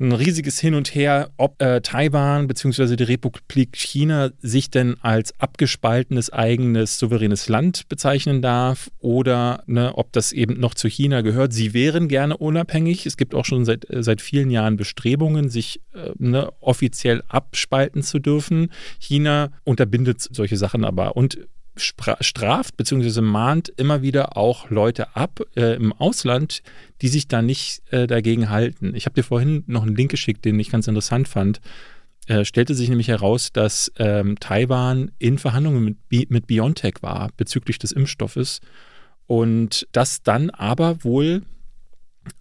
ein riesiges Hin und Her, ob äh, Taiwan bzw. die Republik China sich denn als abgespaltenes eigenes souveränes Land bezeichnen darf oder ne, ob das eben noch zu China gehört. Sie wären gerne unabhängig. Es gibt auch schon seit, äh, seit vielen Jahren Bestrebungen, sich äh, ne, offiziell abspalten zu dürfen. China unterbindet solche Sachen aber und straft bzw. mahnt immer wieder auch Leute ab äh, im Ausland, die sich da nicht äh, dagegen halten. Ich habe dir vorhin noch einen Link geschickt, den ich ganz interessant fand. Äh, stellte sich nämlich heraus, dass ähm, Taiwan in Verhandlungen mit, mit BioNTech war bezüglich des Impfstoffes und das dann aber wohl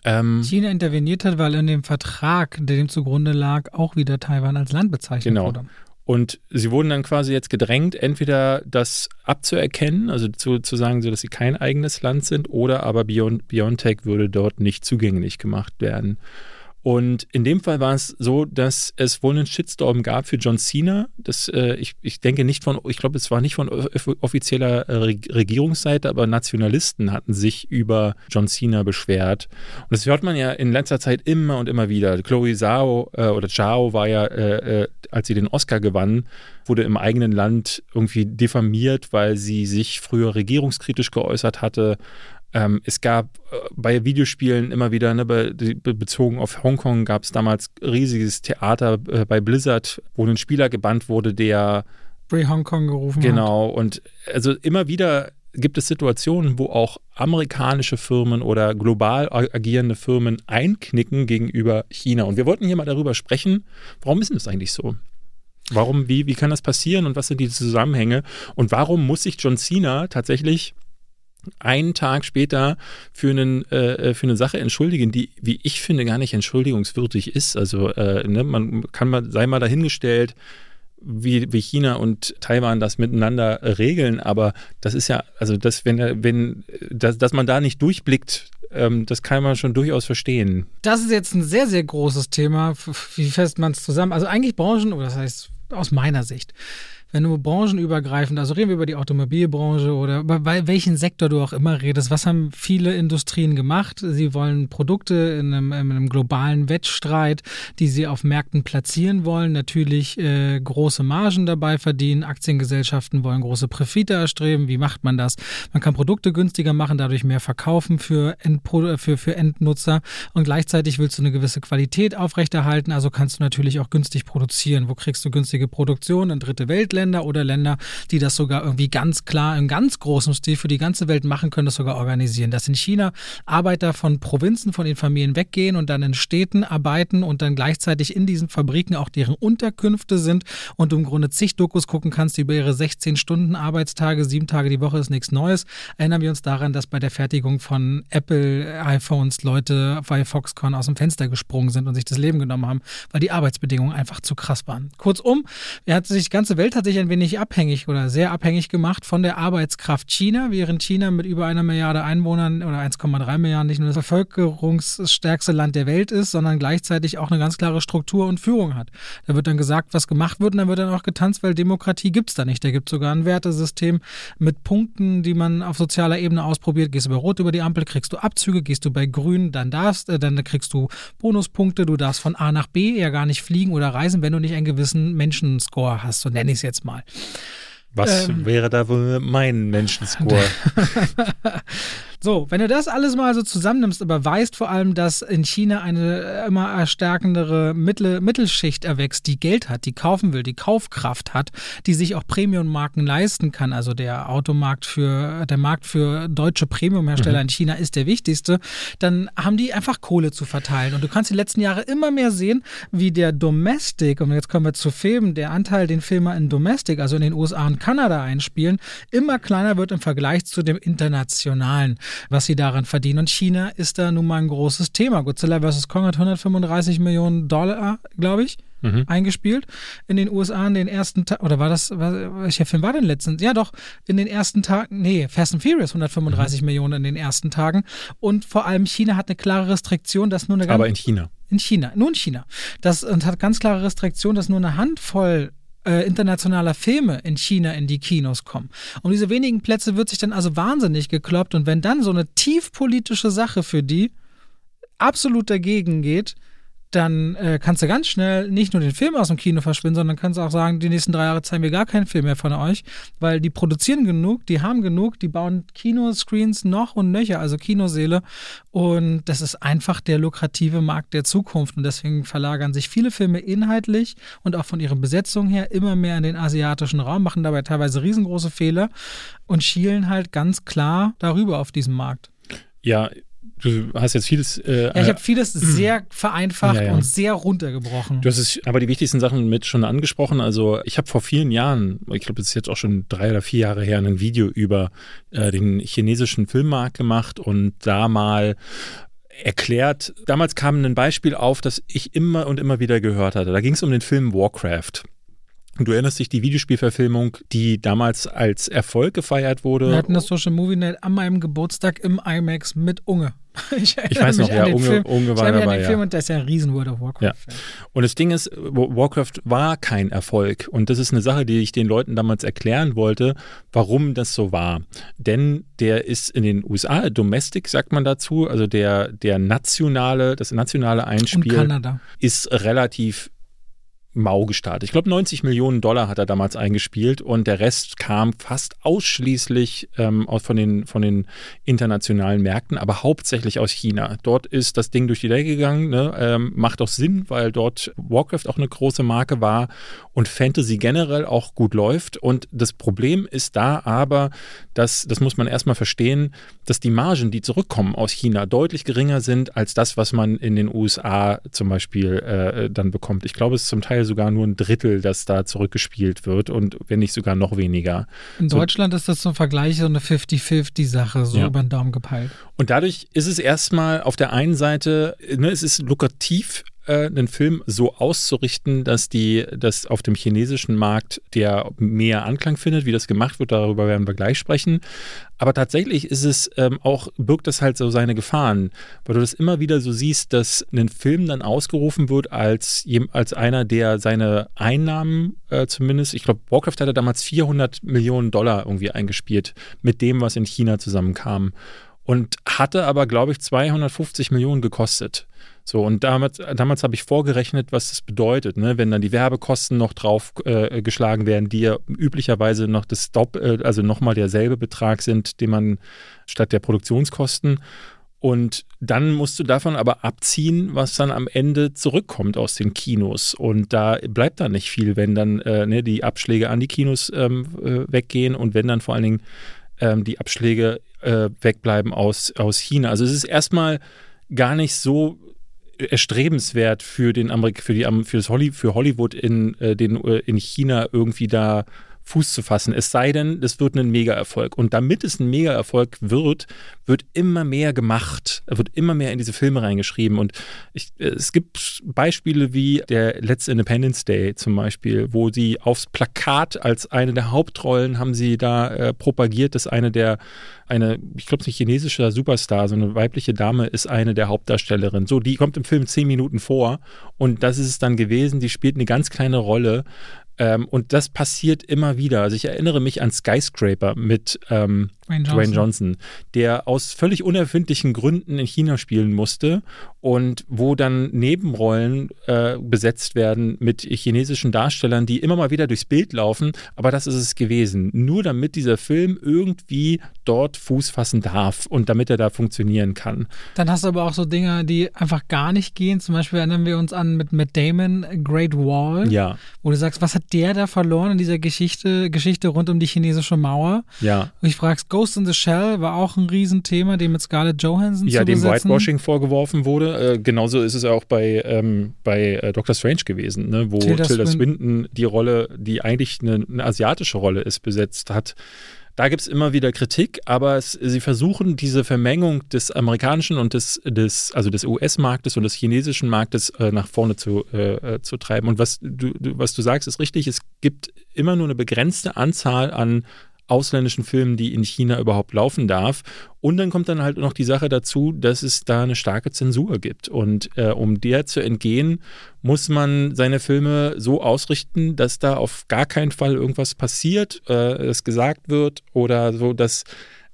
Ähm, China interveniert hat, weil in dem Vertrag, der dem zugrunde lag, auch wieder Taiwan als Land bezeichnet Genau. wurde. Und sie wurden dann quasi jetzt gedrängt, entweder das abzuerkennen, also zu, zu sagen, so dass sie kein eigenes Land sind, oder aber Bion, Biontech würde dort nicht zugänglich gemacht werden. Und in dem Fall war es so, dass es wohl einen Shitstorm gab für John Cena. Das, äh, ich, ich denke nicht von, ich glaube, es war nicht von off- offizieller äh, Reg- Regierungsseite, aber Nationalisten hatten sich über John Cena beschwert. Und das hört man ja in letzter Zeit immer und immer wieder. Chloe Zhao äh, oder Zhao war ja, äh, äh, als sie den Oscar gewann, wurde im eigenen Land irgendwie diffamiert, weil sie sich früher regierungskritisch geäußert hatte. Ähm, es gab äh, bei Videospielen immer wieder, ne, be, be, bezogen auf Hongkong, gab es damals riesiges Theater äh, bei Blizzard, wo ein Spieler gebannt wurde, der Free Hong Kong gerufen hat. Genau, und also immer wieder gibt es Situationen, wo auch amerikanische Firmen oder global agierende Firmen einknicken gegenüber China. Und wir wollten hier mal darüber sprechen, warum ist denn das eigentlich so? Warum, wie, wie kann das passieren und was sind die Zusammenhänge? Und warum muss sich John Cena tatsächlich einen Tag später für, einen, äh, für eine Sache entschuldigen, die, wie ich finde, gar nicht entschuldigungswürdig ist. Also äh, ne, man kann mal, sei mal dahingestellt, wie, wie China und Taiwan das miteinander regeln, aber das ist ja, also das, wenn, wenn, dass, dass man da nicht durchblickt, ähm, das kann man schon durchaus verstehen. Das ist jetzt ein sehr, sehr großes Thema. Wie fest man es zusammen. Also eigentlich Branchen, oder das heißt aus meiner Sicht, wenn du branchenübergreifend, also reden wir über die Automobilbranche oder über welchen Sektor du auch immer redest, was haben viele Industrien gemacht? Sie wollen Produkte in einem, in einem globalen Wettstreit, die sie auf Märkten platzieren wollen, natürlich äh, große Margen dabei verdienen. Aktiengesellschaften wollen große Profite erstreben. Wie macht man das? Man kann Produkte günstiger machen, dadurch mehr verkaufen für, Endpro für, für Endnutzer und gleichzeitig willst du eine gewisse Qualität aufrechterhalten, also kannst du natürlich auch günstig produzieren. Wo kriegst du günstige Produktion? In dritte Weltländer oder Länder, die das sogar irgendwie ganz klar im ganz großen Stil für die ganze Welt machen können, das sogar organisieren. Dass in China Arbeiter von Provinzen, von den Familien weggehen und dann in Städten arbeiten und dann gleichzeitig in diesen Fabriken auch deren Unterkünfte sind und du im Grunde zig Dokus gucken kannst über ihre 16 Stunden Arbeitstage, sieben Tage die Woche ist nichts Neues. Erinnern wir uns daran, dass bei der Fertigung von Apple iPhones Leute bei Foxconn aus dem Fenster gesprungen sind und sich das Leben genommen haben, weil die Arbeitsbedingungen einfach zu krass waren. Kurzum, er hat sich, die ganze Welt hat sich ein wenig abhängig oder sehr abhängig gemacht von der Arbeitskraft China, während China mit über einer Milliarde Einwohnern oder 1,3 Milliarden nicht nur das bevölkerungsstärkste Land der Welt ist, sondern gleichzeitig auch eine ganz klare Struktur und Führung hat. Da wird dann gesagt, was gemacht wird und dann wird dann auch getanzt, weil Demokratie gibt es da nicht. Da gibt es sogar ein Wertesystem mit Punkten, die man auf sozialer Ebene ausprobiert. Gehst du bei Rot über die Ampel, kriegst du Abzüge, gehst du bei Grün, dann darfst, äh, dann kriegst du Bonuspunkte, du darfst von A nach B ja gar nicht fliegen oder reisen, wenn du nicht einen gewissen Menschenscore hast, so nenne ich es jetzt mal. Was Ähm. wäre da wohl mein Menschenscore? So, wenn du das alles mal so zusammennimmst, aber weißt vor allem, dass in China eine äh, immer erstärkendere Mittel Mittelschicht erwächst, die Geld hat, die kaufen will, die Kaufkraft hat, die sich auch Premium-Marken leisten kann. Also der Automarkt für, der Markt für deutsche Premium-Hersteller in China ist der wichtigste, dann haben die einfach Kohle zu verteilen. Und du kannst die letzten Jahre immer mehr sehen, wie der Domestic, und jetzt kommen wir zu Filmen, der Anteil, den Filme in Domestic, also in den USA und Kanada einspielen, immer kleiner wird im Vergleich zu dem internationalen, was sie daran verdienen. Und China ist da nun mal ein großes Thema. Godzilla vs. Kong hat 135 Millionen Dollar, glaube ich, Mhm. eingespielt. In den USA in den ersten Tagen, oder war das, war, welcher Film war denn letztens? Ja, doch, in den ersten Tagen, nee, Fast and Furious 135 Millionen in den ersten Tagen. Und vor allem China hat eine klare Restriktion, dass nur eine ganz Aber in China. in China, nur in China. Das und hat ganz klare Restriktion, dass nur eine Handvoll äh, internationaler Filme in China in die Kinos kommen. Um diese wenigen Plätze wird sich dann also wahnsinnig gekloppt und wenn dann so eine tiefpolitische Sache für die absolut dagegen geht, dann äh, kannst du ganz schnell nicht nur den Film aus dem Kino verschwinden, sondern kannst auch sagen, die nächsten drei Jahre zeigen wir gar keinen Film mehr von euch, weil die produzieren genug, die haben genug, die bauen Kinoscreens noch und nöcher, also Kinoseele. Und das ist einfach der lukrative Markt der Zukunft. Und deswegen verlagern sich viele Filme inhaltlich und auch von ihrer Besetzung her immer mehr in den asiatischen Raum, machen dabei teilweise riesengroße Fehler und schielen halt ganz klar darüber auf diesem Markt. Ja, du hast jetzt vieles. Äh, Ja, ich habe vieles sehr vereinfacht Ja, ja. und sehr runtergebrochen. Du hast es aber die wichtigsten Sachen mit schon angesprochen. Also ich habe vor vielen Jahren, ich glaube, es ist jetzt auch schon drei oder vier Jahre her, ein Video über äh, den chinesischen Filmmarkt gemacht und da mal erklärt. Damals kam ein Beispiel auf, das ich immer und immer wieder gehört hatte. Da ging es um den Film Warcraft. Du erinnerst dich die Videospielverfilmung, die damals als Erfolg gefeiert wurde. Wir hatten das Social Movie Night an meinem Geburtstag im IMAX mit Unge. Ich, ich weiß noch, ja, Unge. Unge war ich dabei. An den ja. Film und das ist ja ein riesen World of Warcraft. Ja. Und das Ding ist, Warcraft war kein Erfolg. Und das ist eine Sache, die ich den Leuten damals erklären wollte, warum das so war. Denn der ist in den USA, Domestic sagt man dazu, also der, der nationale, das nationale Einspiel ist relativ mau gestartet. Ich glaube, 90 Millionen Dollar hat er damals eingespielt und der Rest kam fast ausschließlich ähm, von, den, von den internationalen Märkten, aber hauptsächlich aus China. Dort ist das Ding durch die Decke gegangen. Ne? Ähm, macht auch Sinn, weil dort Warcraft auch eine große Marke war und Fantasy generell auch gut läuft. Und das Problem ist da aber, dass, das muss man erstmal verstehen, dass die Margen, die zurückkommen aus China, deutlich geringer sind als das, was man in den USA zum Beispiel äh, dann bekommt. Ich glaube, es ist zum Teil sogar nur ein Drittel, das da zurückgespielt wird und wenn nicht sogar noch weniger. In so, Deutschland ist das zum Vergleich so eine 50-50-Sache, so ja. über den Daumen gepeilt. Und dadurch ist es erstmal auf der einen Seite, ne, es ist lukrativ, äh, einen Film so auszurichten, dass die, dass auf dem chinesischen Markt der mehr Anklang findet, wie das gemacht wird, darüber werden wir gleich sprechen. Aber tatsächlich ist es ähm, auch, birgt das halt so seine Gefahren, weil du das immer wieder so siehst, dass ein Film dann ausgerufen wird als, als einer, der seine Einnahmen äh, zumindest, ich glaube, Warcraft hatte damals 400 Millionen Dollar irgendwie eingespielt mit dem, was in China zusammenkam. Und hatte aber, glaube ich, 250 Millionen gekostet. So, und damals, damals habe ich vorgerechnet, was das bedeutet, ne? wenn dann die Werbekosten noch drauf äh, werden, die ja üblicherweise noch das Stop, äh, also nochmal derselbe Betrag sind, den man statt der Produktionskosten. Und dann musst du davon aber abziehen, was dann am Ende zurückkommt aus den Kinos. Und da bleibt da nicht viel, wenn dann äh, ne, die Abschläge an die Kinos ähm, äh, weggehen und wenn dann vor allen Dingen ähm, die Abschläge äh, wegbleiben aus, aus China. Also es ist erstmal gar nicht so erstrebenswert für den Amerik für die für das Holly für Hollywood in äh, den äh, in China irgendwie da Fuß zu fassen. Es sei denn, das wird ein Mega-Erfolg. Und damit es ein Mega-Erfolg wird, wird immer mehr gemacht, wird immer mehr in diese Filme reingeschrieben. Und ich, es gibt Beispiele wie der letzte Independence Day zum Beispiel, wo sie aufs Plakat als eine der Hauptrollen haben sie da äh, propagiert, dass eine der, eine, ich glaube, ein chinesischer Superstar, so eine weibliche Dame ist eine der Hauptdarstellerinnen. So, die kommt im Film zehn Minuten vor und das ist es dann gewesen. Die spielt eine ganz kleine Rolle ähm, und das passiert immer wieder. Also ich erinnere mich an Skyscraper mit ähm, Dwayne, Johnson. Dwayne, Johnson. der aus völlig unerfindlichen Gründen in China spielen musste und wo dann Nebenrollen äh, besetzt werden mit chinesischen Darstellern, die immer mal wieder durchs Bild laufen. Aber das ist es gewesen. Nur damit dieser Film irgendwie dort Fuß fassen darf und damit er da funktionieren kann. Dann hast du aber auch so Dinge, die einfach gar nicht gehen. Zum Beispiel erinnern wir uns an mit Matt Damon Great Wall, ja. wo du sagst, was hat der da verloren in dieser Geschichte, Geschichte rund um die chinesische Mauer? Ja. Und ich fragst, Ghost in the Shell war auch ein Riesenthema, dem mit Scarlett Johansson ja, dem besetzen. Whitewashing vorgeworfen wurde. Äh, genauso ist es auch bei, ähm, bei äh, Doctor Strange gewesen, ne? wo Tilda, Tilda Swinton. Swinton die Rolle, die eigentlich eine, eine asiatische Rolle ist, besetzt hat. Da gibt es immer wieder Kritik, aber es, sie versuchen diese Vermengung des amerikanischen und des, des also des US-Marktes und des chinesischen Marktes äh, nach vorne zu, äh, äh, zu treiben. Und was du, was du sagst, ist richtig. Es gibt immer nur eine begrenzte Anzahl an ausländischen Filmen, die in China überhaupt laufen darf. Und dann kommt dann halt noch die Sache dazu, dass es da eine starke Zensur gibt. Und äh, um der zu entgehen, muss man seine Filme so ausrichten, dass da auf gar keinen Fall irgendwas passiert, äh, es gesagt wird oder so, dass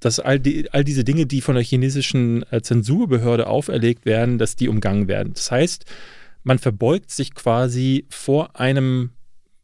dass all, die, all diese Dinge, die von der chinesischen äh, Zensurbehörde auferlegt werden, dass die umgangen werden. Das heißt, man verbeugt sich quasi vor einem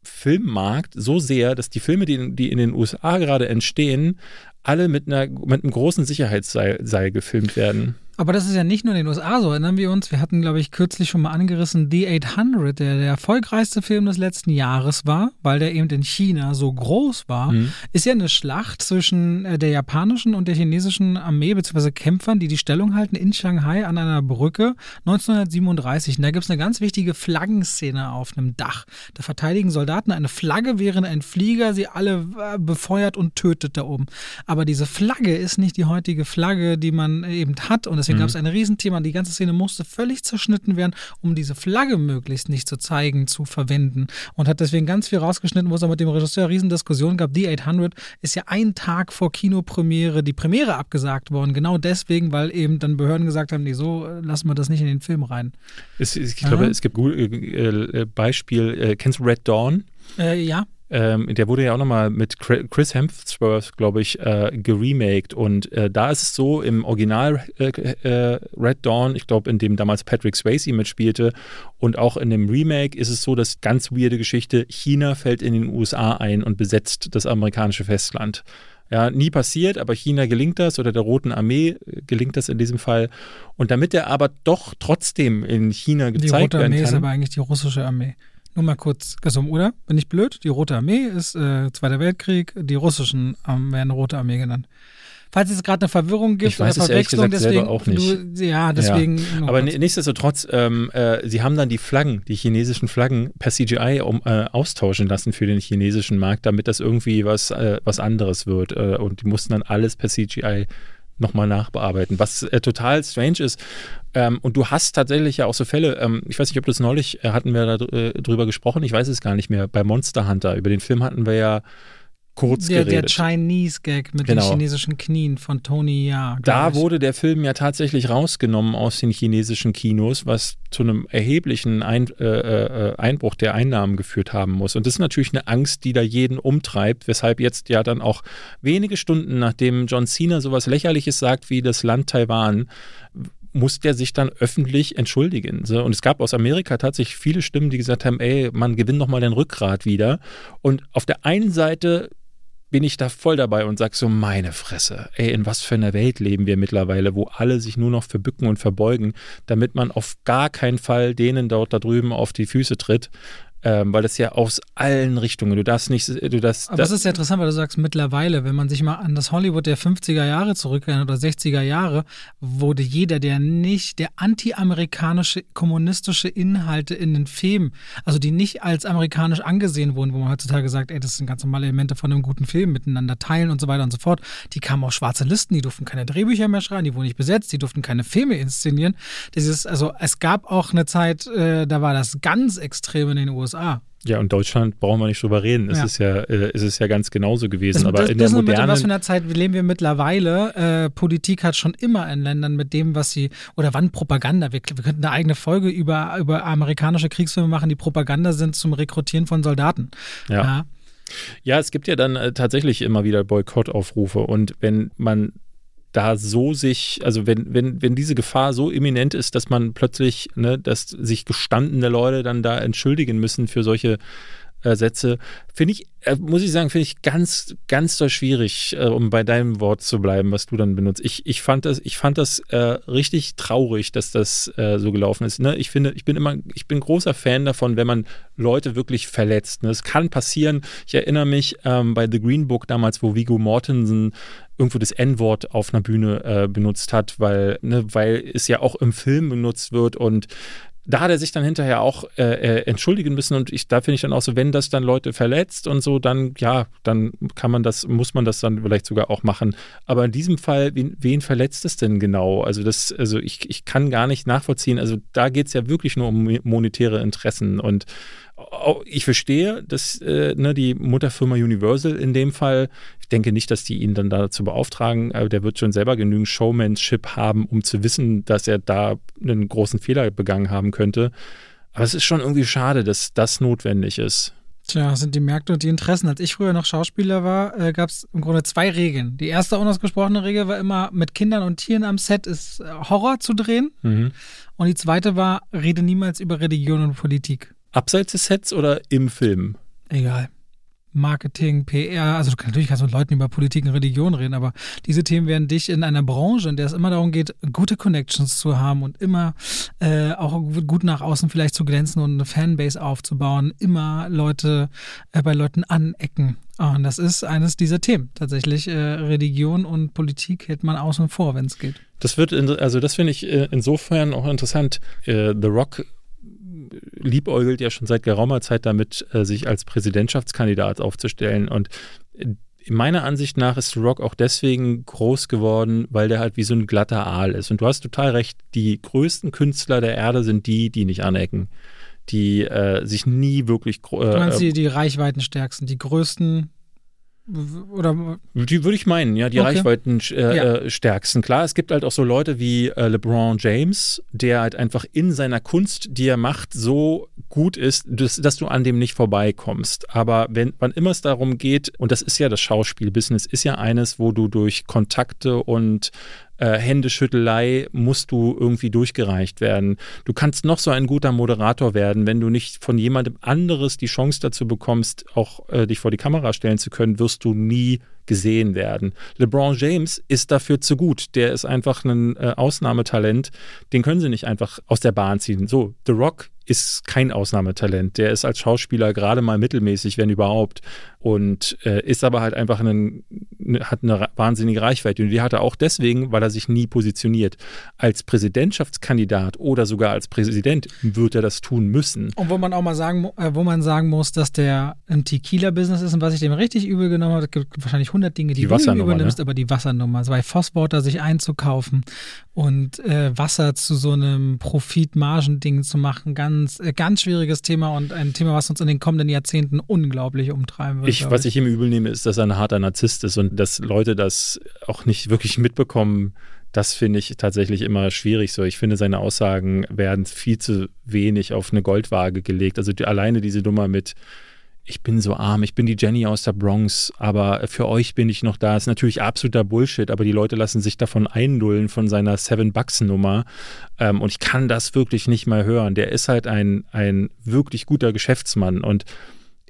Filmmarkt so sehr, dass die Filme, die, die in den USA gerade entstehen, alle mit, einer, mit einem großen Sicherheitsseil gefilmt werden. Aber das ist ja nicht nur in den USA so. Erinnern wir uns, wir hatten, glaube ich, kürzlich schon mal angerissen, The 800, der der erfolgreichste Film des letzten Jahres war, weil der eben in China so groß war, mhm. ist ja eine Schlacht zwischen äh, der japanischen und der chinesischen Armee bzw. Kämpfern, die die Stellung halten in Shanghai an einer Brücke 1937. Und da gibt es eine ganz wichtige Flaggenszene auf einem Dach. Da verteidigen Soldaten eine Flagge, während ein Flieger sie alle äh, befeuert und tötet da oben. Aber diese Flagge ist nicht die heutige Flagge, die man eben hat und deswegen Deswegen mhm. gab es ein Riesenthema. Die ganze Szene musste völlig zerschnitten werden, um diese Flagge möglichst nicht zu zeigen, zu verwenden. Und hat deswegen ganz viel rausgeschnitten, wo es auch mit dem Regisseur Riesendiskussionen gab. Die 800 ist ja einen Tag vor Kinopremiere die Premiere abgesagt worden. Genau deswegen, weil eben dann Behörden gesagt haben, nee, so äh, lassen wir das nicht in den Film rein. Es, ich glaube, es gibt äh, äh, Beispiel, äh, kennst du Red Dawn? Äh, ja. Ähm, der wurde ja auch nochmal mit Chris Hemsworth, glaube ich, äh, geremaked. Und äh, da ist es so, im Original äh, äh Red Dawn, ich glaube, in dem damals Patrick Swayze mitspielte, und auch in dem Remake ist es so, dass ganz weirde Geschichte, China fällt in den USA ein und besetzt das amerikanische Festland. Ja, nie passiert, aber China gelingt das oder der Roten Armee äh, gelingt das in diesem Fall. Und damit er aber doch trotzdem in China gezeigt werden kann. Die Rote Armee ist aber eigentlich die russische Armee. Nur mal kurz gesummt, oder? Bin ich blöd? Die Rote Armee ist äh, Zweiter Weltkrieg, die russischen ähm, werden Rote Armee genannt. Falls es gerade eine Verwirrung gibt ich weiß oder Verwechslung, es deswegen. Auch nicht. Du, ja, deswegen. Ja. Aber kurz. nichtsdestotrotz, ähm, äh, sie haben dann die Flaggen, die chinesischen Flaggen per CGI um, äh, austauschen lassen für den chinesischen Markt, damit das irgendwie was, äh, was anderes wird. Äh, und die mussten dann alles per CGI nochmal nachbearbeiten, was äh, total strange ist. Ähm, und du hast tatsächlich ja auch so Fälle, ähm, ich weiß nicht, ob das neulich, äh, hatten wir da äh, gesprochen, ich weiß es gar nicht mehr, bei Monster Hunter, über den Film hatten wir ja kurz der, geredet. Der Chinese-Gag mit genau. den chinesischen Knien von Tony Ja. Da ich. wurde der Film ja tatsächlich rausgenommen aus den chinesischen Kinos, was zu einem erheblichen Ein, äh, äh, Einbruch der Einnahmen geführt haben muss. Und das ist natürlich eine Angst, die da jeden umtreibt, weshalb jetzt ja dann auch wenige Stunden nachdem John Cena sowas Lächerliches sagt wie das Land Taiwan, muss der sich dann öffentlich entschuldigen. Und es gab aus Amerika tatsächlich viele Stimmen, die gesagt haben, ey, man gewinnt nochmal den Rückgrat wieder. Und auf der einen Seite bin ich da voll dabei und sag so, meine Fresse, ey, in was für einer Welt leben wir mittlerweile, wo alle sich nur noch verbücken und verbeugen, damit man auf gar keinen Fall denen dort da drüben auf die Füße tritt ähm, weil das ja aus allen Richtungen, du darfst nicht, du darfst. Aber das ist ja interessant, weil du sagst mittlerweile, wenn man sich mal an das Hollywood der 50er Jahre zurückerinnert oder 60er Jahre, wurde jeder, der nicht, der anti-amerikanische kommunistische Inhalte in den Filmen, also die nicht als amerikanisch angesehen wurden, wo man heutzutage sagt, ey, das sind ganz normale Elemente von einem guten Film, miteinander teilen und so weiter und so fort, die kamen auf schwarze Listen, die durften keine Drehbücher mehr schreiben, die wurden nicht besetzt, die durften keine Filme inszenieren. Das ist, also es gab auch eine Zeit, äh, da war das ganz extrem in den USA. USA. Ja, und Deutschland brauchen wir nicht drüber reden. Es ja. ist ja, äh, es ist ja ganz genauso gewesen. Das, aber das, in der das modernen, was für einer Zeit leben wir mittlerweile. Äh, Politik hat schon immer in Ländern mit dem, was sie oder wann Propaganda. Wir, wir könnten eine eigene Folge über über amerikanische Kriegsfilme machen, die Propaganda sind zum Rekrutieren von Soldaten. ja. ja. Ja, es gibt ja dann äh, tatsächlich immer wieder Boykottaufrufe und wenn man da so sich, also wenn, wenn, wenn diese Gefahr so imminent ist, dass man plötzlich, ne, dass sich gestandene Leute dann da entschuldigen müssen für solche äh, Sätze, finde ich, äh, muss ich sagen, finde ich ganz, ganz so schwierig, äh, um bei deinem Wort zu bleiben, was du dann benutzt. Ich, ich fand das, ich fand das äh, richtig traurig, dass das äh, so gelaufen ist. Ne? Ich finde, ich bin immer, ich bin großer Fan davon, wenn man Leute wirklich verletzt. Ne? Es kann passieren. Ich erinnere mich ähm, bei The Green Book damals, wo Vigo Mortensen irgendwo das N-Wort auf einer Bühne äh, benutzt hat, weil, ne, weil es ja auch im Film benutzt wird und da hat er sich dann hinterher auch äh, äh, entschuldigen müssen und ich, da finde ich dann auch so, wenn das dann Leute verletzt und so, dann ja, dann kann man das, muss man das dann vielleicht sogar auch machen. Aber in diesem Fall, wen, wen verletzt es denn genau? Also das, also ich, ich kann gar nicht nachvollziehen. Also da geht es ja wirklich nur um monetäre Interessen und ich verstehe, dass äh, ne, die Mutterfirma Universal in dem Fall, ich denke nicht, dass die ihn dann dazu beauftragen, aber der wird schon selber genügend Showmanship haben, um zu wissen, dass er da einen großen Fehler begangen haben könnte. Aber es ist schon irgendwie schade, dass das notwendig ist. Tja, sind die Märkte und die Interessen. Als ich früher noch Schauspieler war, äh, gab es im Grunde zwei Regeln. Die erste unausgesprochene Regel war immer, mit Kindern und Tieren am Set ist äh, Horror zu drehen. Mhm. Und die zweite war, rede niemals über Religion und Politik. Abseits des Sets oder im Film? Egal. Marketing, PR, also natürlich kannst du mit Leuten über Politik und Religion reden, aber diese Themen werden dich in einer Branche, in der es immer darum geht, gute Connections zu haben und immer äh, auch gut nach außen vielleicht zu glänzen und eine Fanbase aufzubauen, immer Leute äh, bei Leuten anecken. Und das ist eines dieser Themen. Tatsächlich äh, Religion und Politik hält man außen vor, wenn es geht. Das wird, in, also das finde ich äh, insofern auch interessant. Äh, The Rock liebäugelt ja schon seit geraumer Zeit damit, äh, sich als Präsidentschaftskandidat aufzustellen. Und meiner Ansicht nach ist Rock auch deswegen groß geworden, weil der halt wie so ein glatter Aal ist. Und du hast total recht, die größten Künstler der Erde sind die, die nicht anecken. Die äh, sich nie wirklich. Äh, du meinst die, die Reichweitenstärksten, die größten oder die würde ich meinen, ja, die okay. Reichweiten äh, ja. Äh, stärksten. Klar, es gibt halt auch so Leute wie äh, LeBron James, der halt einfach in seiner Kunst, die er macht, so gut ist, dass, dass du an dem nicht vorbeikommst. Aber wenn wann immer es darum geht, und das ist ja das Schauspielbusiness, ist ja eines, wo du durch Kontakte und äh, Händeschüttelei musst du irgendwie durchgereicht werden. Du kannst noch so ein guter Moderator werden, wenn du nicht von jemandem anderes die Chance dazu bekommst, auch äh, dich vor die Kamera stellen zu können, wirst du nie gesehen werden. LeBron James ist dafür zu gut. Der ist einfach ein äh, Ausnahmetalent. Den können sie nicht einfach aus der Bahn ziehen. So, The Rock ist kein Ausnahmetalent. Der ist als Schauspieler gerade mal mittelmäßig, wenn überhaupt. Und äh, ist aber halt einfach einen, hat eine wahnsinnige Reichweite. Und die hat er auch deswegen, weil er sich nie positioniert. Als Präsidentschaftskandidat oder sogar als Präsident wird er das tun müssen. Und wo man auch mal sagen, äh, wo man sagen muss, dass der im Tequila-Business ist und was ich dem richtig übel genommen habe, gibt wahrscheinlich 100 Dinge, die, die du ihm übernimmst, ne? aber die Wassernummer, also bei Fosswater sich einzukaufen und äh, Wasser zu so einem Profit-Margen-Ding zu machen, ganz, äh, ganz schwieriges Thema und ein Thema, was uns in den kommenden Jahrzehnten unglaublich umtreiben wird. Ich, was ich ihm übel nehme, ist, dass er ein harter Narzisst ist und dass Leute das auch nicht wirklich mitbekommen. Das finde ich tatsächlich immer schwierig so. Ich finde, seine Aussagen werden viel zu wenig auf eine Goldwaage gelegt. Also die, alleine diese Nummer mit ich bin so arm, ich bin die Jenny aus der Bronx, aber für euch bin ich noch da. Ist natürlich absoluter Bullshit, aber die Leute lassen sich davon einnullen von seiner Seven Bucks Nummer. Ähm, und ich kann das wirklich nicht mal hören. Der ist halt ein, ein wirklich guter Geschäftsmann und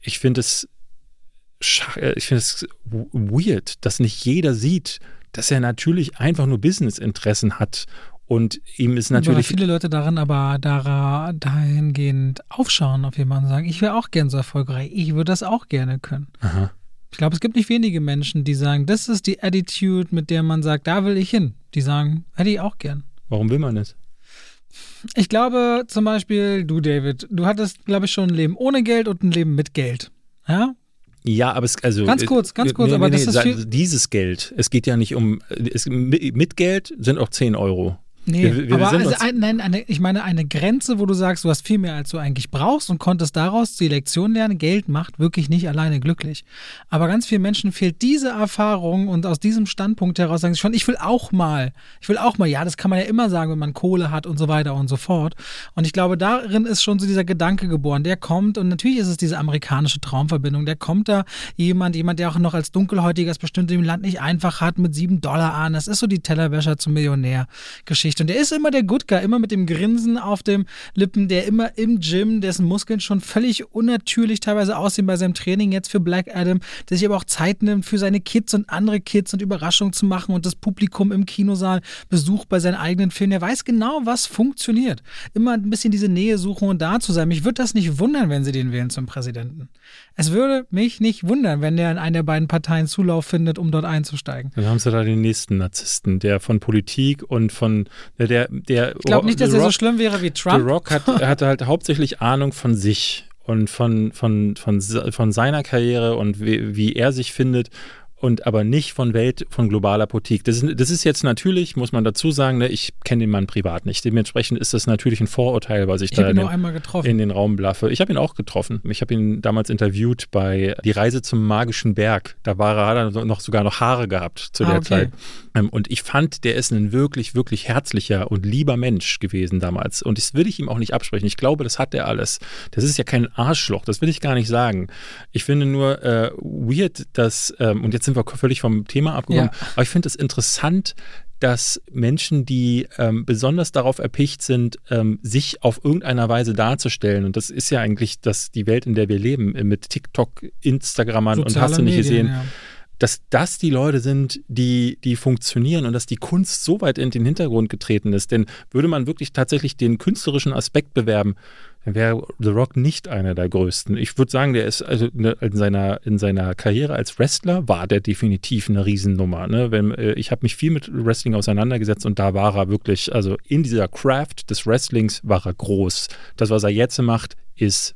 ich finde es, ich finde es weird, dass nicht jeder sieht, dass er natürlich einfach nur Businessinteressen hat und ihm ist natürlich. Aber viele Leute darin aber dahingehend aufschauen auf jemanden und sagen, ich wäre auch gern so erfolgreich, ich würde das auch gerne können. Aha. Ich glaube, es gibt nicht wenige Menschen, die sagen, das ist die Attitude, mit der man sagt, da will ich hin. Die sagen, hätte ich auch gern. Warum will man das? Ich glaube zum Beispiel, du David, du hattest, glaube ich, schon ein Leben ohne Geld und ein Leben mit Geld. Ja? Ja, aber es also ganz kurz, ganz kurz, nee, aber nee, das nee, ist dieses Geld. Es geht ja nicht um es, mit Geld sind auch 10 Euro. Nee, wir, wir aber also ein, nein, eine, ich meine eine Grenze, wo du sagst, du hast viel mehr, als du eigentlich brauchst und konntest daraus die Lektion lernen. Geld macht wirklich nicht alleine glücklich. Aber ganz vielen Menschen fehlt diese Erfahrung und aus diesem Standpunkt heraus sagen sie schon, ich will auch mal, ich will auch mal, ja, das kann man ja immer sagen, wenn man Kohle hat und so weiter und so fort. Und ich glaube, darin ist schon so dieser Gedanke geboren, der kommt und natürlich ist es diese amerikanische Traumverbindung, der kommt da jemand, jemand, der auch noch als Dunkelhäutiger es bestimmt im Land nicht einfach hat mit sieben Dollar an. Das ist so die Tellerwäscher zum Millionär Geschichte. Geschichte. Und der ist immer der Good Guy, immer mit dem Grinsen auf den Lippen, der immer im Gym, dessen Muskeln schon völlig unnatürlich teilweise aussehen bei seinem Training jetzt für Black Adam, der sich aber auch Zeit nimmt für seine Kids und andere Kids und Überraschungen zu machen und das Publikum im Kinosaal besucht bei seinen eigenen Filmen. Der weiß genau, was funktioniert. Immer ein bisschen diese Nähe suchen und da zu sein. Mich würde das nicht wundern, wenn sie den wählen zum Präsidenten. Es würde mich nicht wundern, wenn der in einer der beiden Parteien Zulauf findet, um dort einzusteigen. Dann haben sie da den nächsten Narzissten, der von Politik und von der, der Ich glaube nicht, dass er so schlimm wäre wie Trump. The Rock hat, hatte halt hauptsächlich Ahnung von sich und von, von, von, von seiner Karriere und wie, wie er sich findet und aber nicht von Welt, von globaler Politik. Das ist, das ist jetzt natürlich, muss man dazu sagen, ne, ich kenne den Mann privat nicht. Dementsprechend ist das natürlich ein Vorurteil, was ich, ich da in den, in den, Raum blaffe. Ich habe ihn auch getroffen. Ich habe ihn damals interviewt bei Die Reise zum magischen Berg. Da war er, hat er noch sogar noch Haare gehabt zu der ah, okay. Zeit. Ähm, und ich fand, der ist ein wirklich, wirklich herzlicher und lieber Mensch gewesen damals. Und das will ich ihm auch nicht absprechen. Ich glaube, das hat er alles. Das ist ja kein Arschloch, das will ich gar nicht sagen. Ich finde nur äh, weird, dass, ähm, und jetzt sind wir völlig vom Thema abgekommen, ja. aber ich finde es interessant, dass Menschen, die ähm, besonders darauf erpicht sind, ähm, sich auf irgendeiner Weise darzustellen, und das ist ja eigentlich das, die Welt, in der wir leben, mit TikTok, Instagramern und hast du nicht Medien, gesehen, ja dass das die Leute sind, die, die funktionieren und dass die Kunst so weit in den Hintergrund getreten ist. Denn würde man wirklich tatsächlich den künstlerischen Aspekt bewerben, dann wäre The Rock nicht einer der größten. Ich würde sagen, der ist also in seiner, in seiner Karriere als Wrestler war der definitiv eine Riesennummer. Ne? Wenn, äh, ich habe mich viel mit Wrestling auseinandergesetzt und da war er wirklich, also in dieser Craft des Wrestlings war er groß. Das, was er jetzt macht, ist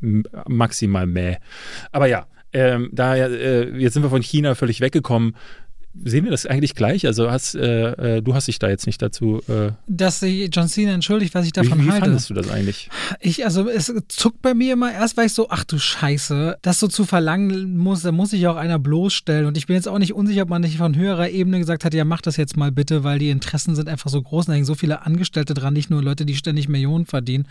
maximal mäh. Aber ja, ähm, da äh, jetzt sind wir von China völlig weggekommen sehen wir das eigentlich gleich? Also hast, äh, äh, du hast dich da jetzt nicht dazu. Äh, Dass sich John Cena entschuldigt, was ich davon wie, wie halte. fandest du das eigentlich? Ich, also es zuckt bei mir immer erst, weil ich so, ach du Scheiße, das so zu verlangen muss, da muss sich auch einer bloßstellen. Und ich bin jetzt auch nicht unsicher, ob man nicht von höherer Ebene gesagt hat, ja, mach das jetzt mal bitte, weil die Interessen sind einfach so groß und da hängen so viele Angestellte dran, nicht nur Leute, die ständig Millionen verdienen.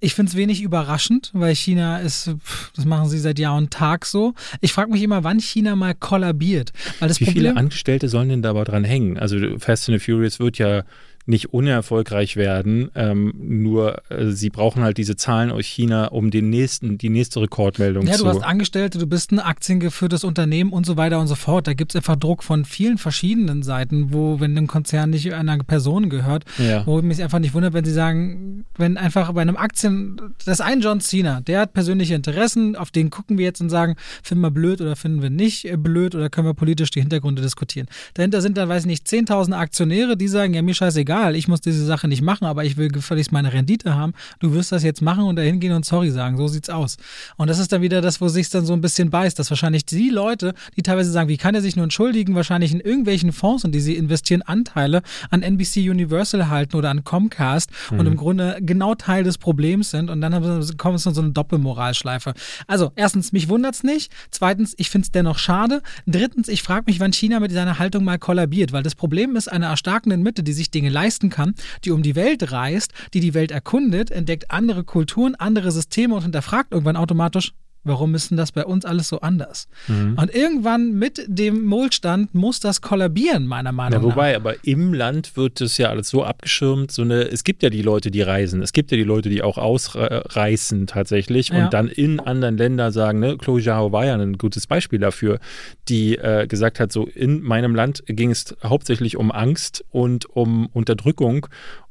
Ich finde es wenig überraschend, weil China ist, das machen sie seit Jahr und Tag so. Ich frage mich immer, wann China mal kollabiert. Weil das Wie Problem, viele Angestellte sollen denn da aber dran hängen? Also Fast and the Furious wird ja nicht unerfolgreich werden. Ähm, nur äh, sie brauchen halt diese Zahlen aus China, um den nächsten, die nächste Rekordmeldung Ja, zu. du hast Angestellte, du bist ein aktiengeführtes Unternehmen und so weiter und so fort. Da gibt es einfach Druck von vielen verschiedenen Seiten, wo, wenn ein Konzern nicht einer Person gehört, Ja. wo mich einfach nicht wundert, wenn sie sagen, wenn einfach bei einem Aktien, das ist ein John Cena, der hat persönliche Interessen, auf den gucken wir jetzt und sagen, finden wir blöd oder finden wir nicht äh, blöd oder können wir politisch die Hintergründe diskutieren. Dahinter sind dann, weiß ich nicht, 10.000 Aktionäre, die sagen, ja, mir scheißegal, ich muss diese Sache nicht machen, aber ich will gefälligst meine Rendite haben. Du wirst das jetzt machen und dahin gehen und sorry sagen. So sieht's aus. Und das ist dann wieder das, wo sich dann so ein bisschen beißt, dass wahrscheinlich die Leute, die teilweise sagen, wie kann er sich nur entschuldigen, wahrscheinlich in irgendwelchen Fonds, in die sie investieren, Anteile an NBC Universal halten oder an Comcast und im Grunde genau Teil des Problems sind und dann kommt es in so eine Doppelmoralschleife. Also, erstens, mich wundert's nicht. Zweitens, ich find's dennoch schade. Drittens, ich frage mich, wann China mit seiner Haltung mal kollabiert, weil das Problem ist, eine erstarkende Mitte, die sich Dinge leisten kann, die um die Welt reist, die die Welt erkundet, entdeckt andere Kulturen, andere Systeme und hinterfragt irgendwann automatisch, warum ist denn das bei uns alles so anders? Und irgendwann mit dem Wohlstand muss das kollabieren, meiner Meinung Ja, nach. wobei, aber im Land wird das ja alles so abgeschirmt. So eine, es gibt ja die Leute, die reisen. Es gibt ja die Leute, die auch ausreißen tatsächlich Ja. und dann in anderen Ländern sagen, ne, Chloe Zhao war ja ein gutes Beispiel dafür, die äh, gesagt hat, so in meinem Land ging es hauptsächlich um Angst und um Unterdrückung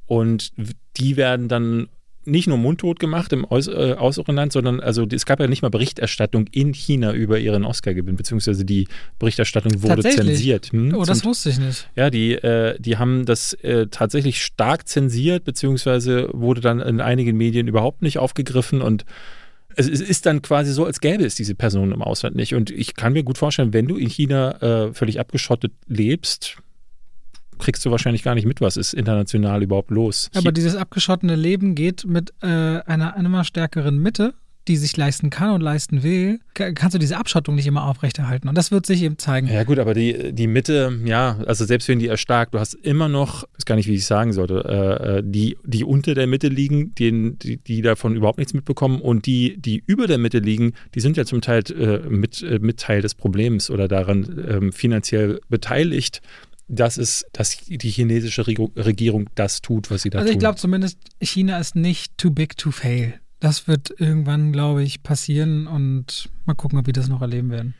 und die werden dann nicht nur mundtot gemacht im Aus, äh, äußeren Land, sondern also es gab ja nicht mal Berichterstattung in China über ihren Oscar-Gewinn, beziehungsweise die Berichterstattung wurde zensiert. Hm, Oh, das zum wusste ich nicht. ja, die, äh, die haben das äh, tatsächlich stark zensiert, beziehungsweise wurde dann in einigen Medien überhaupt nicht aufgegriffen und es es ist dann quasi so, als gäbe es diese Person im Ausland nicht. Und ich kann mir gut vorstellen, wenn du in China äh, völlig abgeschottet lebst, kriegst du wahrscheinlich gar nicht mit, was ist international überhaupt los. Aber dieses abgeschottene Leben geht mit äh, einer immer stärkeren Mitte, die sich leisten kann und leisten will, ka- kannst du diese Abschottung nicht immer aufrechterhalten. Und das wird sich eben zeigen. Ja gut, aber die, die Mitte, ja, also selbst wenn die erstarkt, du hast immer noch, ich weiß gar nicht, wie ich es sagen sollte, äh, äh, die, die unter der Mitte liegen, die, die, die davon überhaupt nichts mitbekommen und die, die über der Mitte liegen, die sind ja zum Teil äh, mit, äh, mit Teil des Problems oder daran ähm, finanziell beteiligt, dass es, dass die chinesische Regierung das tut, was sie da Also ich glaube zumindest, China ist nicht too big to fail. Das wird irgendwann, glaube ich, passieren und mal gucken, ob wir das noch erleben werden.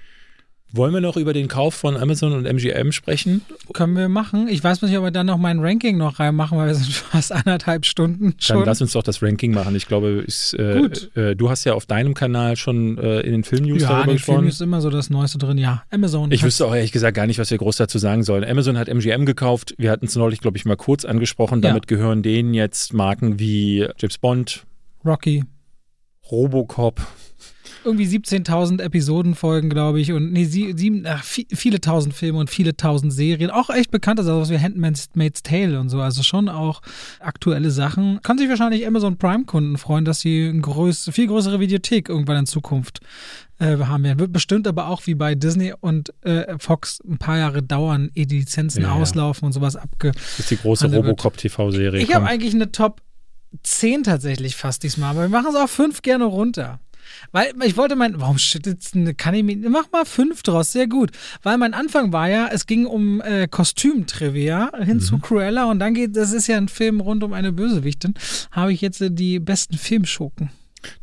Wollen wir noch über den Kauf von Amazon und MGM sprechen? Können wir machen. Ich weiß nicht, ob wir dann noch mein Ranking noch reinmachen, weil wir sind fast anderthalb Stunden Dann schon. lass uns doch das Ranking machen. Ich glaube, ich, äh, Gut. Äh, du hast ja auf deinem Kanal schon äh, in den Film-News ja, darüber in den gesprochen. Filmen ist immer so das Neueste drin. Ja, Amazon. Ich wüsste auch ehrlich gesagt gar nicht, was wir groß dazu sagen sollen. Amazon hat MGM gekauft. Wir hatten es neulich, glaube ich, mal kurz angesprochen. Ja. Damit gehören denen jetzt Marken wie James Bond, Rocky. Robocop. Irgendwie 17.000 Episodenfolgen, glaube ich, und nee, sie, sieben, ach, vi- viele tausend Filme und viele tausend Serien. Auch echt bekannt, also was wie Handmaid's Maid's Tale und so. Also schon auch aktuelle Sachen. Kann sich wahrscheinlich Amazon Prime-Kunden freuen, dass sie eine größ viel größere Videothek irgendwann in Zukunft äh, haben werden. Wird bestimmt aber auch wie bei Disney und äh, Fox ein paar Jahre dauern, ehe die Lizenzen Ja, ja. auslaufen und sowas abge. Das ist die große Robocop-TV-Serie. Ich habe eigentlich eine Top 10 tatsächlich fast diesmal, aber wir machen es auch fünf gerne runter. Weil ich wollte mein, warum schüttet kann ich mir, mach mal fünf draus, sehr gut. Weil mein Anfang war ja, es ging um äh, Kostümtrivia hin zu Cruella und dann geht, das ist ja ein Film rund um eine Bösewichtin, habe ich jetzt äh, die besten Filmschurken.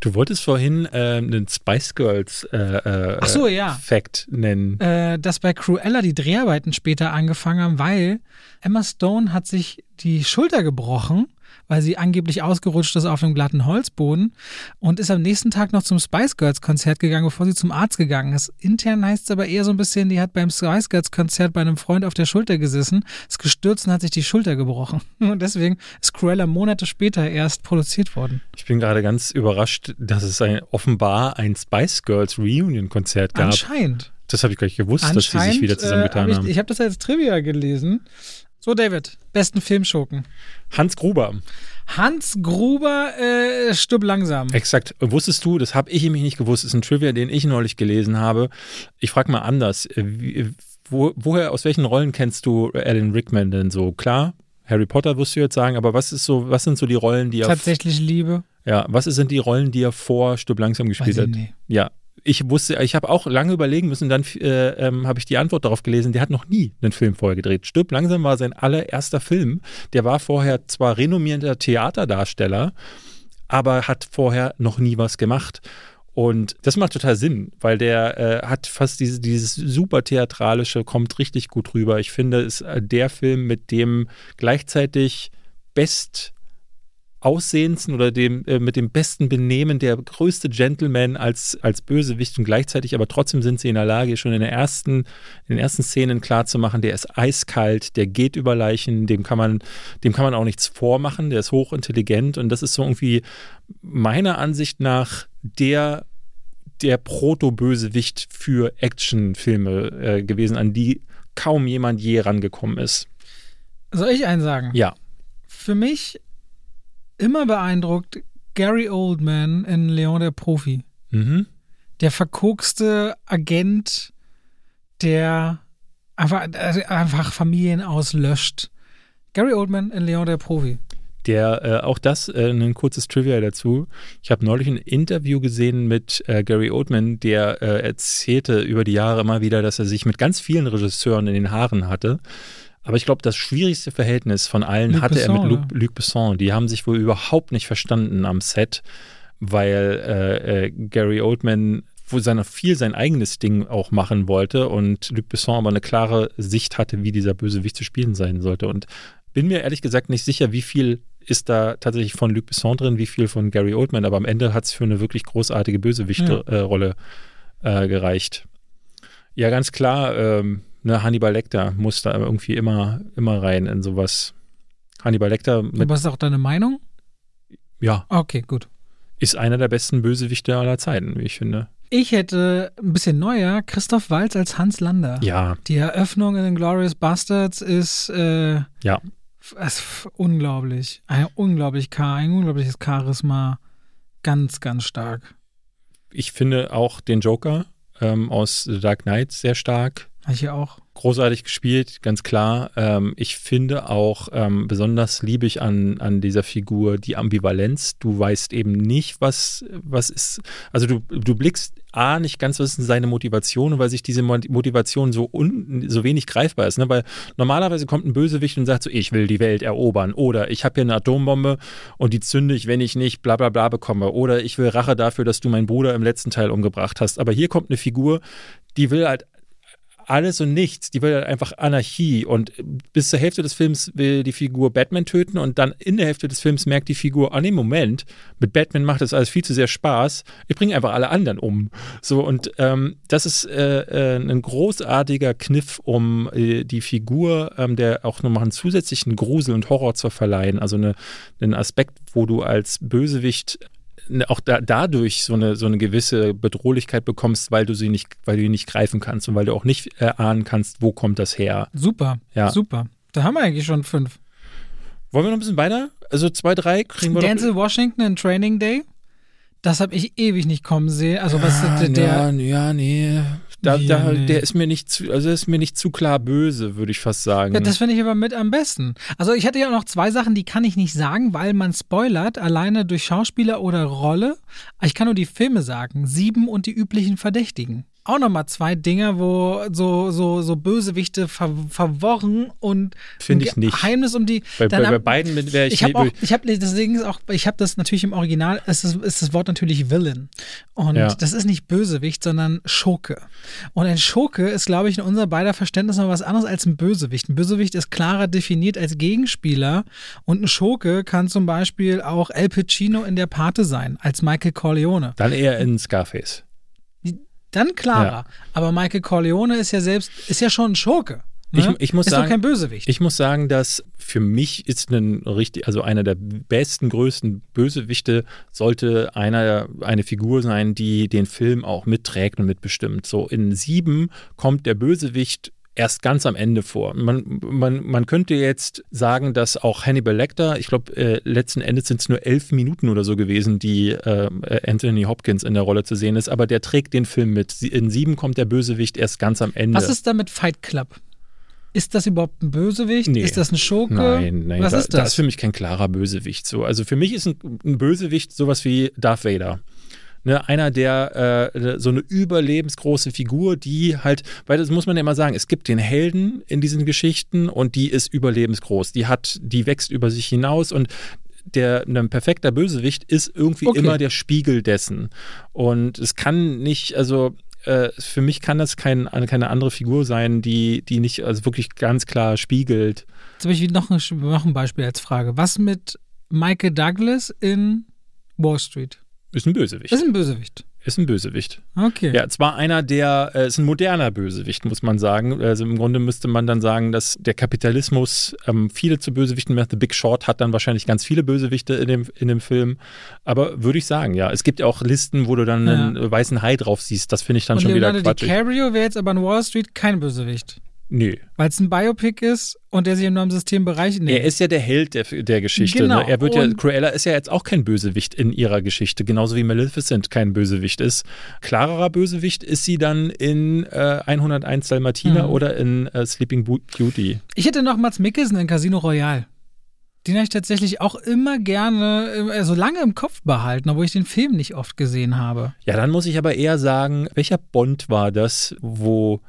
Du wolltest vorhin äh, einen Spice Girls äh, äh, so, ja. Fact nennen. Äh, dass bei Cruella die Dreharbeiten später angefangen haben, weil Emma Stone hat sich die Schulter gebrochen weil sie angeblich ausgerutscht ist auf einem glatten Holzboden und ist am nächsten Tag noch zum Spice Girls Konzert gegangen, bevor sie zum Arzt gegangen ist. Intern heißt es aber eher so ein bisschen, die hat beim Spice Girls Konzert bei einem Freund auf der Schulter gesessen, ist gestürzt und hat sich die Schulter gebrochen. Und deswegen ist Cruella Monate später erst produziert worden. Ich bin gerade ganz überrascht, dass es ein, offenbar ein Spice Girls Reunion Konzert gab. Anscheinend. Das habe ich gar nicht gewusst, dass die sich wieder zusammengetan äh, hab haben. ich, ich habe das als Trivia gelesen. So, David, besten Filmschurken. Hans Gruber. Hans Gruber äh, stirbt langsam. Exakt. Wusstest du, das habe ich nämlich nicht gewusst, ist ein Trivia, den ich neulich gelesen habe. Ich frage mal anders. Äh, Wie, wo, woher, aus welchen Rollen kennst du Alan Rickman denn so? Klar, Harry Potter wirst du jetzt sagen, aber was ist so, was sind so die Rollen, die er Tatsächlich Liebe. ja, was sind die Rollen, die er vor Stirb langsam gespielt hat? nicht. Ja, ich wusste, ich habe auch lange überlegen müssen, dann äh, ähm, habe ich die Antwort darauf gelesen, der hat noch nie einen Film vorher gedreht. Stirb langsam war sein allererster Film. Der war vorher zwar renommierter Theaterdarsteller, aber hat vorher noch nie was gemacht. Und das macht total Sinn, weil der äh, hat fast diese, dieses super theatralische, kommt richtig gut rüber. Ich finde, ist äh, der Film, mit dem gleichzeitig best aussehendsten oder dem, äh, mit dem besten Benehmen der größte Gentleman als, als Bösewicht und gleichzeitig aber trotzdem sind sie in der Lage, schon in, der ersten, in den ersten Szenen klarzumachen, der ist eiskalt, der geht über Leichen, dem kann man, dem kann man auch nichts vormachen, der ist hochintelligent und das ist so irgendwie meiner Ansicht nach der der Proto-Bösewicht für Actionfilme äh, gewesen, an die kaum jemand je rangekommen ist. Soll ich einen sagen? Ja, Für mich immer beeindruckt Gary Oldman in Leon der Profi. mhm. Der verkokste Agent, der einfach, äh, einfach Familien auslöscht. Gary Oldman in Leon der Profi. Der, äh, auch das, äh, ein kurzes Trivia dazu. Ich habe neulich ein Interview gesehen mit äh, Gary Oldman, der äh, erzählte über die Jahre immer wieder, dass er sich mit ganz vielen Regisseuren in den Haaren hatte. Aber ich glaube, das schwierigste Verhältnis von allen Luc hatte er Besson, mit Luc, oder? Luc Besson. Die haben sich wohl überhaupt nicht verstanden am Set, weil äh, äh, Gary Oldman wo seine, viel sein eigenes Ding auch machen wollte und Luc Besson aber eine klare Sicht hatte, wie dieser Bösewicht zu spielen sein sollte. Und bin mir ehrlich gesagt nicht sicher, wie viel ist da tatsächlich von Luc Besson drin, wie viel von Gary Oldman, aber am Ende hat es für eine wirklich großartige Bösewicht-Rolle äh, gereicht. Ja, ganz klar, ähm, ne, Hannibal Lecter muss da irgendwie immer, immer rein in sowas. Hannibal Lecter mit, Was ist auch deine Meinung? ja, Okay, gut. ist einer der besten Bösewichte aller Zeiten, wie ich finde. Ich hätte ein bisschen neuer Christoph Waltz als Hans Lander. Ja, Die Eröffnung in den Glorious Bastards ist äh, ja. f- unglaublich. Ein unglaublich ein unglaubliches Charisma. Ganz, ganz stark. Ich finde auch den Joker ähm, aus The Dark Knight sehr stark. Ich auch. großartig gespielt, ganz klar. Ähm, ich finde auch ähm, besonders liebe ich an, an dieser Figur die Ambivalenz. Du weißt eben nicht, was, was ist. Also du, du blickst A, nicht ganz, was ist seine Motivation, weil sich diese Mo- Motivation so, un, so wenig greifbar ist. Ne? Weil normalerweise kommt ein Bösewicht und sagt so, ich will die Welt erobern oder ich habe hier eine Atombombe und die zünde ich, wenn ich nicht bla bla bla bekomme oder ich will Rache dafür, dass du meinen Bruder im letzten Teil umgebracht hast. Aber hier kommt eine Figur, die will halt alles und nichts. Die will einfach Anarchie. Und bis zur Hälfte des Films will die Figur Batman töten und dann in der Hälfte des Films merkt die Figur, ah nee, Moment, mit Batman macht das alles viel zu sehr Spaß. Ich bringe einfach alle anderen um. So, und ähm, das ist äh, äh, ein großartiger Kniff, um äh, die Figur, ähm, der auch nochmal einen zusätzlichen Grusel und Horror zu verleihen. Also eine, einen Aspekt, wo du als Bösewicht auch da, dadurch so eine, so eine gewisse Bedrohlichkeit bekommst, weil du sie nicht, weil du ihn nicht greifen kannst und weil du auch nicht äh, ahnen kannst, wo kommt das her. Super. Ja. Super. Da haben wir eigentlich schon fünf. Wollen wir noch ein bisschen weiter? Also zwei, drei kriegen wir Denzel Washington in Training Day. Das habe ich ewig nicht kommen sehen. Also was Ah, der, der ja, ja, nee. Da, da, nee. Der ist mir nicht zu, also der ist mir nicht zu klar böse, würde ich fast sagen. Ja, das finde ich aber mit am besten. Also ich hatte ja noch zwei Sachen, die kann ich nicht sagen, weil man spoilert, alleine durch Schauspieler oder Rolle. Ich kann nur die Filme sagen. Sieben und die üblichen Verdächtigen. Auch nochmal zwei Dinger, wo so, so, so Bösewichte ver verworren und Finde ich nicht. Geheimnis um die. Bei, bei, bei hab- beiden wäre ich, ich auch, ich habe deswegen ist auch, ich habe das natürlich im Original, ist das, ist das Wort natürlich Villain. Und Ja. das ist nicht Bösewicht, sondern Schurke. Und ein Schurke ist, glaube ich, in unser beider Verständnis noch was anderes als ein Bösewicht. Ein Bösewicht ist klarer definiert als Gegenspieler und ein Schurke kann zum Beispiel auch El Pacino in der Pate sein, als Michael Corleone. dann eher in Scarface. Dann klarer. Ja. Aber Michael Corleone ist ja selbst, ist ja schon ein Schurke. Ne? Ich- ich muss ist sagen- doch kein Bösewicht. Ich muss sagen, dass für mich ist ein richtig, also einer der besten, größten Bösewichte sollte einer eine Figur sein, die den Film auch mitträgt und mitbestimmt. So in sieben kommt der Bösewicht erst ganz am Ende vor. Man, man, man könnte jetzt sagen, dass auch Hannibal Lecter, ich glaube, äh, letzten Endes sind es nur elf Minuten oder so gewesen, die äh, Anthony Hopkins in der Rolle zu sehen ist, aber der trägt den Film mit. In sieben kommt der Bösewicht erst ganz am Ende. Was ist da mit Fight Club? Ist das überhaupt ein Bösewicht? Nee. Ist das ein Schurke? Nein, nein, Was da, ist da das? ist für mich kein klarer Bösewicht. So. Also für mich ist ein, ein Bösewicht sowas wie Darth Vader. Ne, einer, der äh, so eine überlebensgroße Figur, die halt, weil das muss man ja immer sagen, es gibt den Helden in diesen Geschichten und die ist überlebensgroß. Die hat, die wächst über sich hinaus und der ein perfekter Bösewicht ist irgendwie Okay. immer der Spiegel dessen. Und es kann nicht, also äh, für mich kann das kein, keine andere Figur sein, die, die nicht also wirklich ganz klar spiegelt. Jetzt habe ich noch ein, noch ein Beispiel als Frage. Was mit Michael Douglas in Wall Street? Ist ein Bösewicht. Ist ein Bösewicht. Ist ein Bösewicht. Okay. Ja, zwar einer, der äh, ist ein moderner Bösewicht, muss man sagen. Also im Grunde müsste man dann sagen, dass der Kapitalismus ähm, viele zu Bösewichten macht. The Big Short hat dann wahrscheinlich ganz viele Bösewichte in dem, in dem Film. Aber würde ich sagen, ja. Es gibt ja auch Listen, wo du dann Ja. einen weißen Hai drauf siehst. Das finde ich dann Und schon Leonardo wieder quatschig. DiCaprio wäre jetzt aber in Wall Street kein Bösewicht. Nö. Weil es ein Biopic ist und der sich in einem Systembereich nee. Er ist ja der Held der, der Geschichte. Genau. Ne? Er wird ja, Cruella ist ja jetzt auch kein Bösewicht in ihrer Geschichte, genauso wie Maleficent kein Bösewicht ist. Klarerer Bösewicht ist sie dann in äh, 101 Dalmatiner Mhm. oder in äh, Sleeping Beauty. Ich hätte noch Mats Mikkelsen in Casino Royale. Den habe ich tatsächlich auch immer gerne, äh, so lange im Kopf behalten, obwohl ich den Film nicht oft gesehen habe. Ja, dann muss ich aber eher sagen, welcher Bond war das, wo,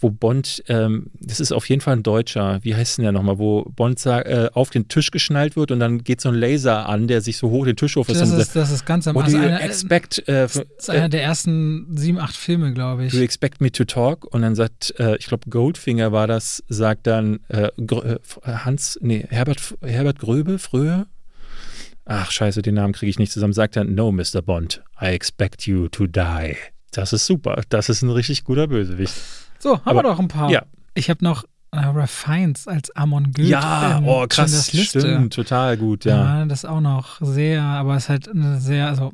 wo Bond, ähm, das ist auf jeden Fall ein Deutscher, wie heißt denn der nochmal, wo Bond äh, auf den Tisch geschnallt wird und dann geht so ein Laser an, der sich so hoch den Tisch hoch Das ist, das ist ganz am do also einer, expect, äh, Das ist einer der ersten sieben, acht Filme, glaube Do you ich. expect me to talk? Und dann sagt, äh, ich glaube, Goldfinger war das, sagt dann äh, äh, Hans, nee, Herbert, Herbert Gröbe, Fröhe? Ach, scheiße, den Namen kriege ich nicht zusammen. Sagt dann, no, Mr. Bond, I expect you to die. Das ist super. Das ist ein richtig guter Bösewicht. So, haben Aber- wir doch ein paar. ja. Ich habe noch äh, Ralph Fiennes als Amon Goeth. Ja, in oh, krass. Liste. Stimmt, total gut, ja. Ja, das auch noch sehr, aber es ist halt eine sehr, also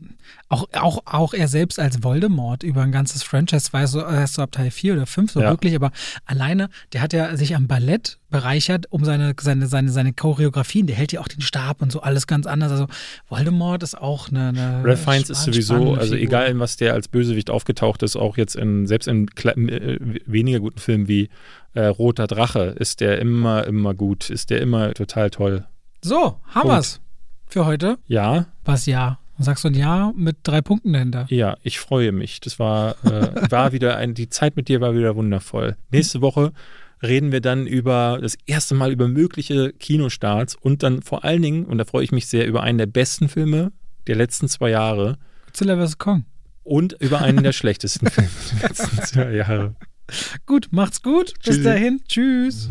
auch, auch, auch er selbst als Voldemort über ein ganzes Franchise war so erst so ab Teil 4 oder 5 so Ja. wirklich, aber alleine, der hat ja sich am Ballett bereichert um seine, seine, seine, seine Choreografien, der hält ja auch den Stab und so alles ganz anders. Also Voldemort ist auch eine. eine Ralph Fiennes ist sowieso, also Figur. egal in was der als Bösewicht aufgetaucht ist, auch jetzt in, selbst in äh, weniger guten Filmen wie äh, Roter Drache, ist der immer, immer gut, ist der immer total toll. So, haben wir's für heute. Ja, Was ja? Sagst du ein Ja mit drei Punkten dahinter? Ja, ich freue mich. Das war, äh, war wieder ein, die Zeit mit dir war wieder wundervoll. Nächste Woche reden wir dann über das erste Mal über mögliche Kinostarts und dann vor allen Dingen, und da freue ich mich sehr, über einen der besten Filme der letzten zwei Jahre Godzilla vs. Kong. und über einen der schlechtesten Filme der letzten zwei Jahre. Gut, macht's gut. Bis Tschüssi. dahin. Tschüss.